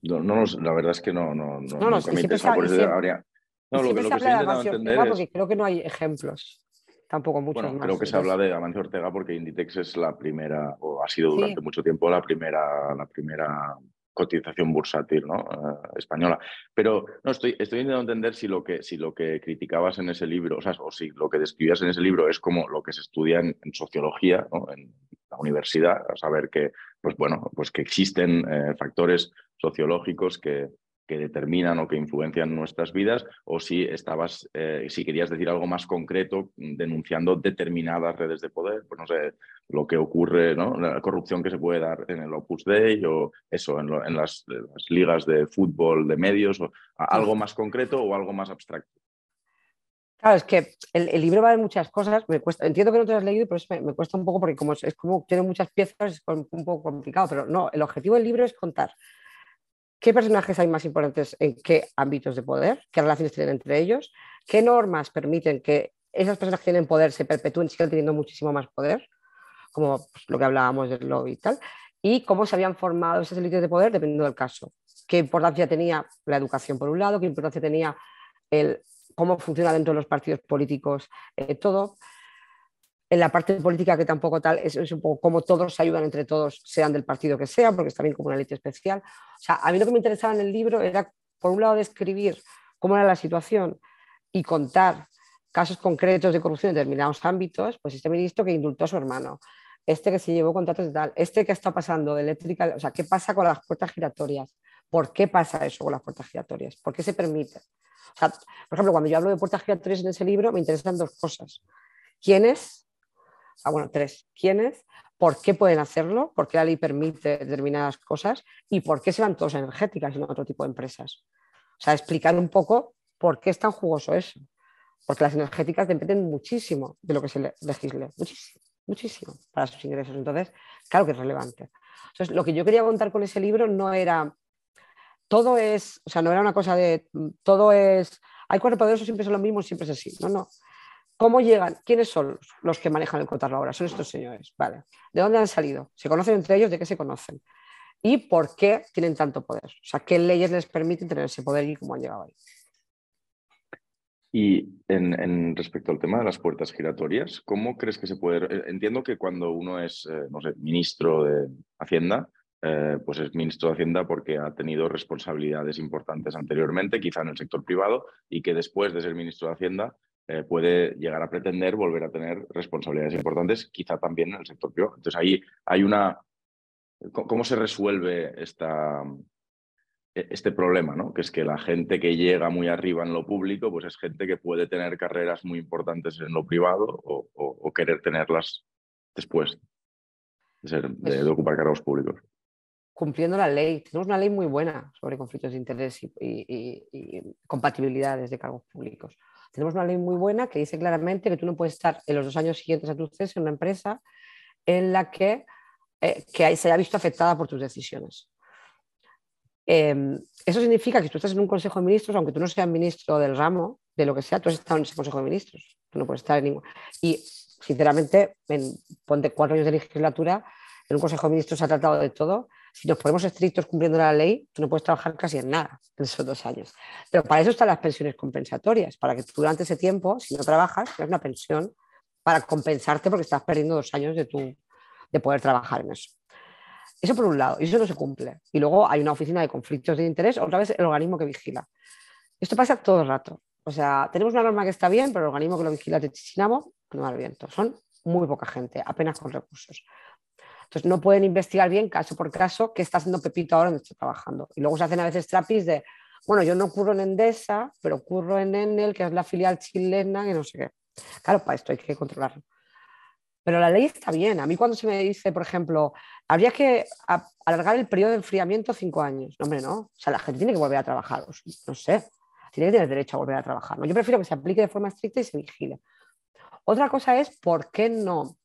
No, no, la verdad es que no, no, no, no, no siempre se, por eso habría... No, lo que, lo que se entender es... Porque creo que no hay ejemplos, tampoco muchos bueno, creo que se habla de Amancio Ortega porque Inditex es la primera, o ha sido durante mucho tiempo la primera, la primera cotización bursátil ¿no? Eh, española. Pero no, estoy, estoy intentando entender si lo, que, si lo que criticabas en ese libro, o, sea, o si lo que describías en ese libro es como lo que se estudia en, sociología, en la universidad, a saber que, pues bueno, pues que existen eh, factores sociológicos que, que determinan o que influencian nuestras vidas, o si estabas, eh, si querías decir algo más concreto denunciando determinadas redes de poder, pues no sé, lo que ocurre, ¿no? La corrupción que se puede dar en el Opus Dei o eso, en, las, ligas de fútbol de medios, o algo más concreto o algo más abstracto. Claro, es que el, libro va de muchas cosas. Me cuesta, entiendo que no te lo has leído, pero me, me, cuesta un poco porque como es, como tiene muchas piezas, es un poco complicado. Pero no, el objetivo del libro es contar qué personajes hay más importantes en qué ámbitos de poder, qué relaciones tienen entre ellos, qué normas permiten que esas personas que tienen poder se perpetúen sigan teniendo muchísimo más poder, como pues, lo que hablábamos del lobby y tal, y cómo se habían formado esas élites de poder dependiendo del caso. Qué importancia tenía la educación por un lado, qué importancia tenía el cómo funciona dentro de los partidos políticos eh, todo en la parte política que tampoco tal, es, un poco como todos se ayudan entre todos, sean del partido que sea, porque está bien como una ley especial. O sea, a mí lo que me interesaba en el libro era, por un lado, describir cómo era la situación y contar casos concretos de corrupción en determinados ámbitos, pues este ministro que indultó a su hermano, este que se llevó contratos de tal, este que está pasando de eléctrica, o sea, ¿qué pasa con las puertas giratorias? ¿Por qué pasa eso con las puertas giratorias? ¿Por qué se permite? O sea, por ejemplo, cuando yo hablo de puertas giratorias en ese libro, me interesan dos cosas. ¿Quiénes ah, bueno, tres, quiénes, por qué pueden hacerlo, por qué la ley permite determinadas cosas y por qué se van todos energéticas y no otro tipo de empresas. O sea, explicar un poco por qué es tan jugoso eso. Porque las energéticas dependen muchísimo de lo que se legisle, muchísimo, muchísimo para sus ingresos. Entonces, claro que es relevante. Entonces, lo que yo quería contar con ese libro no era, todo es, o sea, no era una cosa de, todo es, hay cuatro poderosos, siempre son los mismos, siempre es así. No, no. ¿Cómo llegan? ¿Quiénes son los que manejan el contarlo ahora? Son estos señores. Vale. ¿De dónde han salido? ¿Se conocen entre ellos? ¿De qué se conocen? ¿Y por qué tienen tanto poder? O sea, ¿qué leyes les permiten tener ese poder y cómo han llegado ahí? Y en, respecto al tema de las puertas giratorias, ¿cómo crees que se puede...? Eh, entiendo que cuando uno es, eh, no sé, ministro de Hacienda, eh, pues es ministro de Hacienda porque ha tenido responsabilidades importantes anteriormente, quizá en el sector privado, y que después de ser ministro de Hacienda eh, puede llegar a pretender volver a tener responsabilidades importantes, quizá también en el sector privado. Entonces ahí hay una... ¿Cómo se resuelve esta, e, este problema, ¿no? que es que la gente que llega muy arriba en lo público, pues es gente que puede tener carreras muy importantes en lo privado o, querer tenerlas después de, ser, de, ocupar cargos públicos. Cumpliendo la ley. Tenemos una ley muy buena sobre conflictos de interés y compatibilidades de cargos públicos. Tenemos una ley muy buena que dice claramente que tú no puedes estar en los dos años siguientes a tu cese en una empresa en la que, eh, que se haya visto afectada por tus decisiones. Em, eso significa que tú estás en un consejo de ministros, aunque tú no seas ministro del ramo, de lo que sea, tú has estado en ese consejo de ministros. Tú no puedes estar en ningún. Y, sinceramente, en, ponte cuatro años de legislatura, en un consejo de ministros se ha tratado de todo si nos ponemos estrictos cumpliendo la ley, tú no puedes trabajar casi en nada en esos dos años. Pero para eso están las pensiones compensatorias, para que tú durante ese tiempo, si no trabajas, tengas una pensión para compensarte porque estás perdiendo dos años de, tu, de poder trabajar en eso. Eso por un lado, y eso no se cumple. Y luego hay una oficina de conflictos de interés, otra vez el organismo que vigila. Esto pasa todo el rato. O sea, tenemos una norma que está bien, pero el organismo que lo vigila es Chichinamo, no va viento. Son muy poca gente, apenas con recursos. Entonces no pueden investigar bien caso por caso qué está haciendo Pepito ahora donde está trabajando. Y luego se hacen a veces trapis de, bueno, yo no curro en Endesa, pero curro en Enel, que es la filial chilena, que no sé qué. Claro, para esto hay que controlarlo. Pero la ley está bien. A mí cuando se me dice, por ejemplo, habría que alargar el periodo de enfriamiento cinco años. No, hombre, no. O sea, la gente tiene que volver a trabajar. No sé. tiene que tener derecho a volver a trabajar. ¿no? Yo prefiero que se aplique de forma estricta y se vigile. Otra cosa es por qué no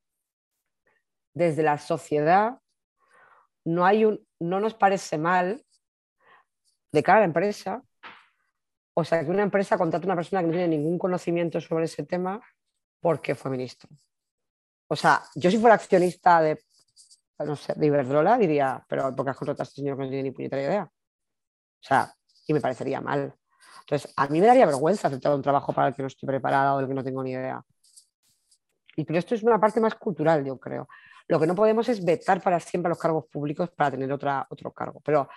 desde la sociedad no, hay un, no nos parece mal de cara a la empresa, o sea, que una empresa contrate a una persona que no tiene ningún conocimiento sobre ese tema porque fue ministro. O sea, yo si fuera accionista de, no sé, de Iberdrola diría, pero ¿por qué has contratado a este señor que no tiene ni puñetera idea? O sea, y me parecería mal. Entonces, a mí me daría vergüenza aceptar un trabajo para el que no estoy preparada o del que no tengo ni idea. Y pero esto es una parte más cultural, yo creo. Lo que no podemos es vetar para siempre los cargos públicos para tener otra, otro cargo. Pero,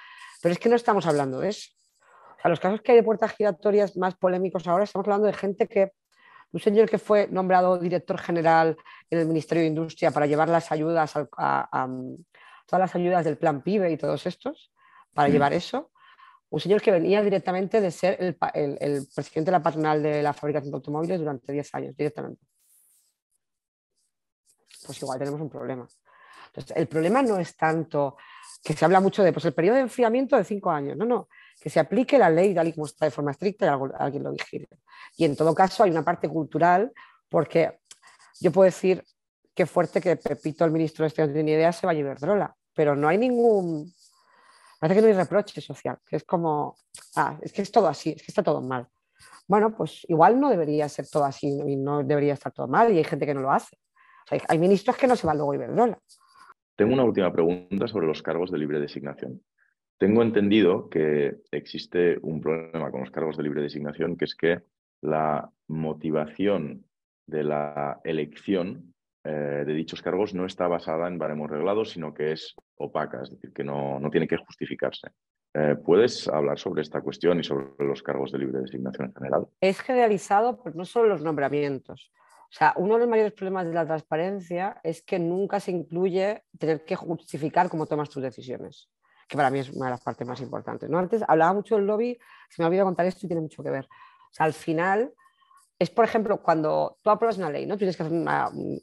pero es que no estamos hablando de eso. O sea, los casos que hay de puertas giratorias más polémicos ahora, estamos hablando de gente que, un señor que fue nombrado director general en el Ministerio de Industria para llevar las ayudas, a, todas las ayudas del plan PIBE y todos estos, para llevar eso. Un señor que venía directamente de ser el, el presidente de la patronal de la fabricación de automóviles durante 10 años, directamente pues igual tenemos un problema. Entonces, el problema no es tanto que se habla mucho de pues, el periodo de enfriamiento de cinco años, no, no, que se aplique la ley tal y como está de forma estricta y alguien lo vigile. Y en todo caso hay una parte cultural porque yo puedo decir qué fuerte que Pepito, el ministro de Estudios, de idea, se vaya a Iberdrola, pero no hay ningún, parece que no hay reproche social, que es como, ah, es que es todo así, es que está todo mal. Bueno, pues igual no debería ser todo así y no debería estar todo mal y hay gente que no lo hace hay ministros que no se van luego a Iberdrola. Tengo una última pregunta sobre los cargos de libre designación. Tengo entendido que existe un problema con los cargos de libre designación, que es que la motivación de la elección eh, de dichos cargos no está basada en baremos reglados, sino que es opaca, es decir, que no, tiene que justificarse. Eh, ¿Puedes hablar sobre esta cuestión y sobre los cargos de libre designación en general? Es generalizado, pero no solo los nombramientos. O sea, uno de los mayores problemas de la transparencia es que nunca se incluye tener que justificar cómo tomas tus decisiones, que para mí es una de las partes más importantes. ¿no? Antes hablaba mucho del lobby, se me ha olvidado contar esto y tiene mucho que ver. O sea, al final es, por ejemplo, cuando tú apruebas una ley, ¿no? Tú tienes que hacer un,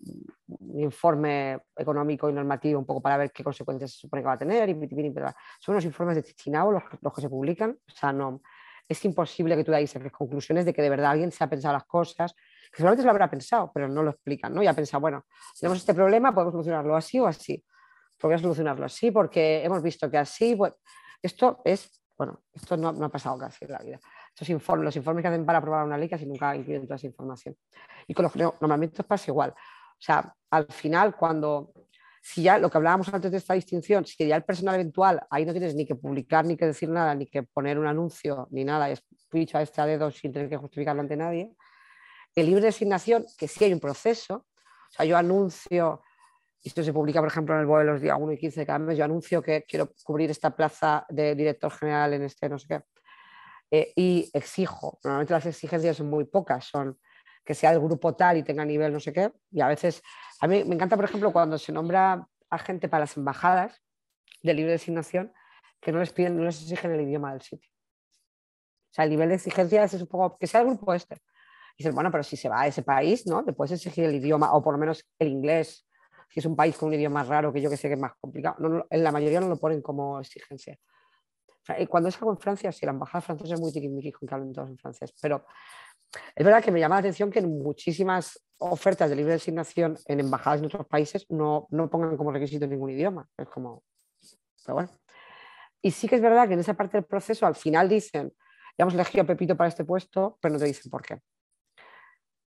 informe económico y normativo un poco para ver qué consecuencias se supone que va a tener. Y, son los informes de Chichinabo los, los, que se publican. O sea, no, es imposible que tú de ahí saques conclusiones de que de verdad alguien se ha pensado las cosas seguramente se lo habrá pensado, pero no lo explican, ¿no? Y ha pensado, bueno, tenemos este problema, podemos solucionarlo así o así. Podemos solucionarlo así porque hemos visto que así, bueno, esto es, bueno, esto no, ha pasado casi en la vida. Estos informes, los informes que hacen para aprobar una ley casi nunca incluyen toda esa información. Y con los normalmente pasa igual. O sea, al final, cuando, si ya lo que hablábamos antes de esta distinción, si ya el personal eventual, ahí no tienes ni que publicar, ni que decir nada, ni que poner un anuncio, ni nada, es dicho a este a dedo sin tener que justificarlo ante nadie, el libre designación, que sí hay un proceso, o sea, yo anuncio, y esto se publica, por ejemplo, en el BOE los días 1 y 15 de cada mes, yo anuncio que quiero cubrir esta plaza de director general en este no sé qué, eh, y exijo, normalmente las exigencias son muy pocas, son que sea el grupo tal y tenga nivel no sé qué, y a veces, a mí me encanta, por ejemplo, cuando se nombra a gente para las embajadas de libre designación, que no les piden, no les exigen el idioma del sitio. O sea, el nivel de exigencia es un poco que sea el grupo este. Dices, bueno, pero si se va a ese país, ¿no? Le puedes exigir el idioma o por lo menos el inglés, si es un país con un idioma raro que yo que sé que es más complicado. En la mayoría no lo ponen como exigencia. Cuando es algo en Francia, sí, la embajada francesa es muy tiquismiquis con que hablen todos en francés, pero es verdad que me llama la atención que en muchísimas ofertas de libre designación en embajadas en otros países no, no pongan como requisito ningún idioma. Es como, pero bueno. Y sí que es verdad que en esa parte del proceso al final dicen, ya hemos elegido a Pepito para este puesto, pero no te dicen por qué.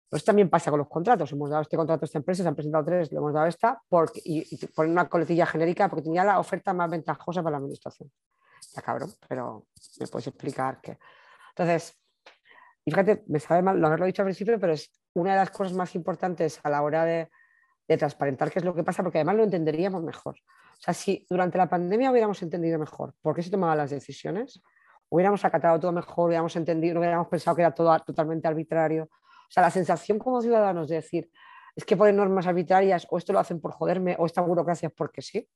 Pues también pasa con los contratos. Hemos dado este contrato a esta empresa, se han presentado tres, le hemos dado esta, porque, y, ponen una coletilla genérica porque tenía la oferta más ventajosa para la administración. Ya cabrón, pero me puedes explicar qué. Entonces, y fíjate, me sabe mal no haberlo dicho al principio, pero es una de las cosas más importantes a la hora de, de transparentar qué es lo que pasa, porque además lo entenderíamos mejor. O sea, si durante la pandemia hubiéramos entendido mejor por qué se tomaban las decisiones, hubiéramos acatado todo mejor, hubiéramos entendido, no hubiéramos pensado que era todo totalmente arbitrario, o sea, la sensación como ciudadanos de decir, es que ponen normas arbitrarias o esto lo hacen por joderme o esta burocracia es porque sí,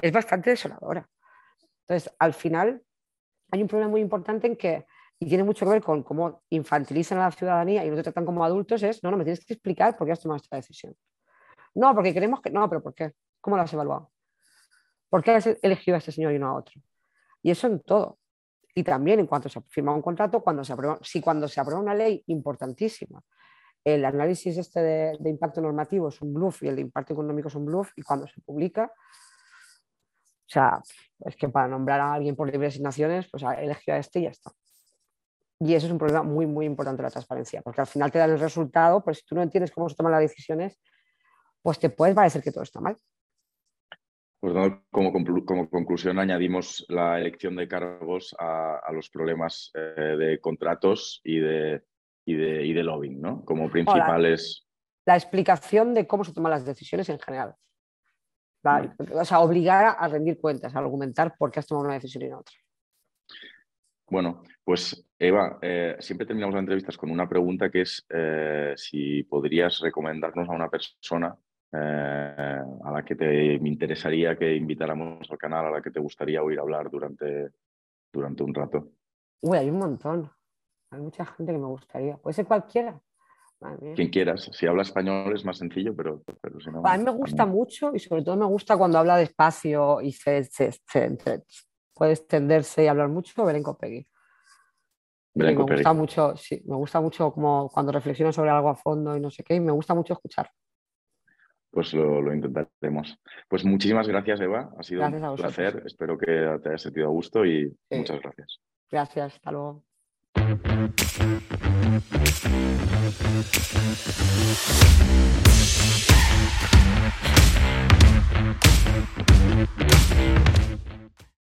es bastante desoladora. Entonces, al final, hay un problema muy importante en que, y tiene mucho que ver con cómo infantilizan a la ciudadanía y no te tratan como adultos, es, no, no, me tienes que explicar por qué has tomado esta decisión. No, porque queremos que, no, pero ¿por qué? ¿Cómo lo has evaluado? ¿Por qué has elegido a este señor y no a otro? Y eso en todo. Y también en cuanto se firma un contrato, cuando se aprueba, si cuando se aprueba una ley importantísima, el análisis este de, impacto normativo es un bluff y el de impacto económico es un bluff, y cuando se publica, o sea, es que para nombrar a alguien por libre asignaciones, pues elegido a este y ya está. Y eso es un problema muy, muy importante de la transparencia, porque al final te dan el resultado, pero si tú no entiendes cómo se toman las decisiones, pues te puede parecer que todo está mal. Pues como, como, conclusión añadimos la elección de cargos a, los problemas eh, de contratos y de, y de, y de, lobbying, ¿no? Como principales. La, explicación de cómo se toman las decisiones en general. O sea, obligar a rendir cuentas, a argumentar por qué has tomado una decisión y no otra. Bueno, pues Eva, eh, siempre terminamos las entrevistas con una pregunta que es eh, si podrías recomendarnos a una persona eh, a la que te me interesaría que invitáramos al canal, a la que te gustaría oír hablar durante, durante un rato? Uy, hay un montón. Hay mucha gente que me gustaría. Puede ser cualquiera. Quien quieras. Si habla español es más sencillo, pero, pero si no. A mí me gusta mucho y sobre todo me gusta cuando habla despacio y se, puede extenderse y hablar mucho Belén Copegui. Me gusta mucho, sí, me gusta mucho como cuando reflexiono sobre algo a fondo y no sé qué, y me gusta mucho escuchar pues lo, intentaremos. Pues muchísimas gracias, Eva. Ha sido un placer. Espero que te haya sentido a gusto y muchas gracias. Gracias, hasta luego.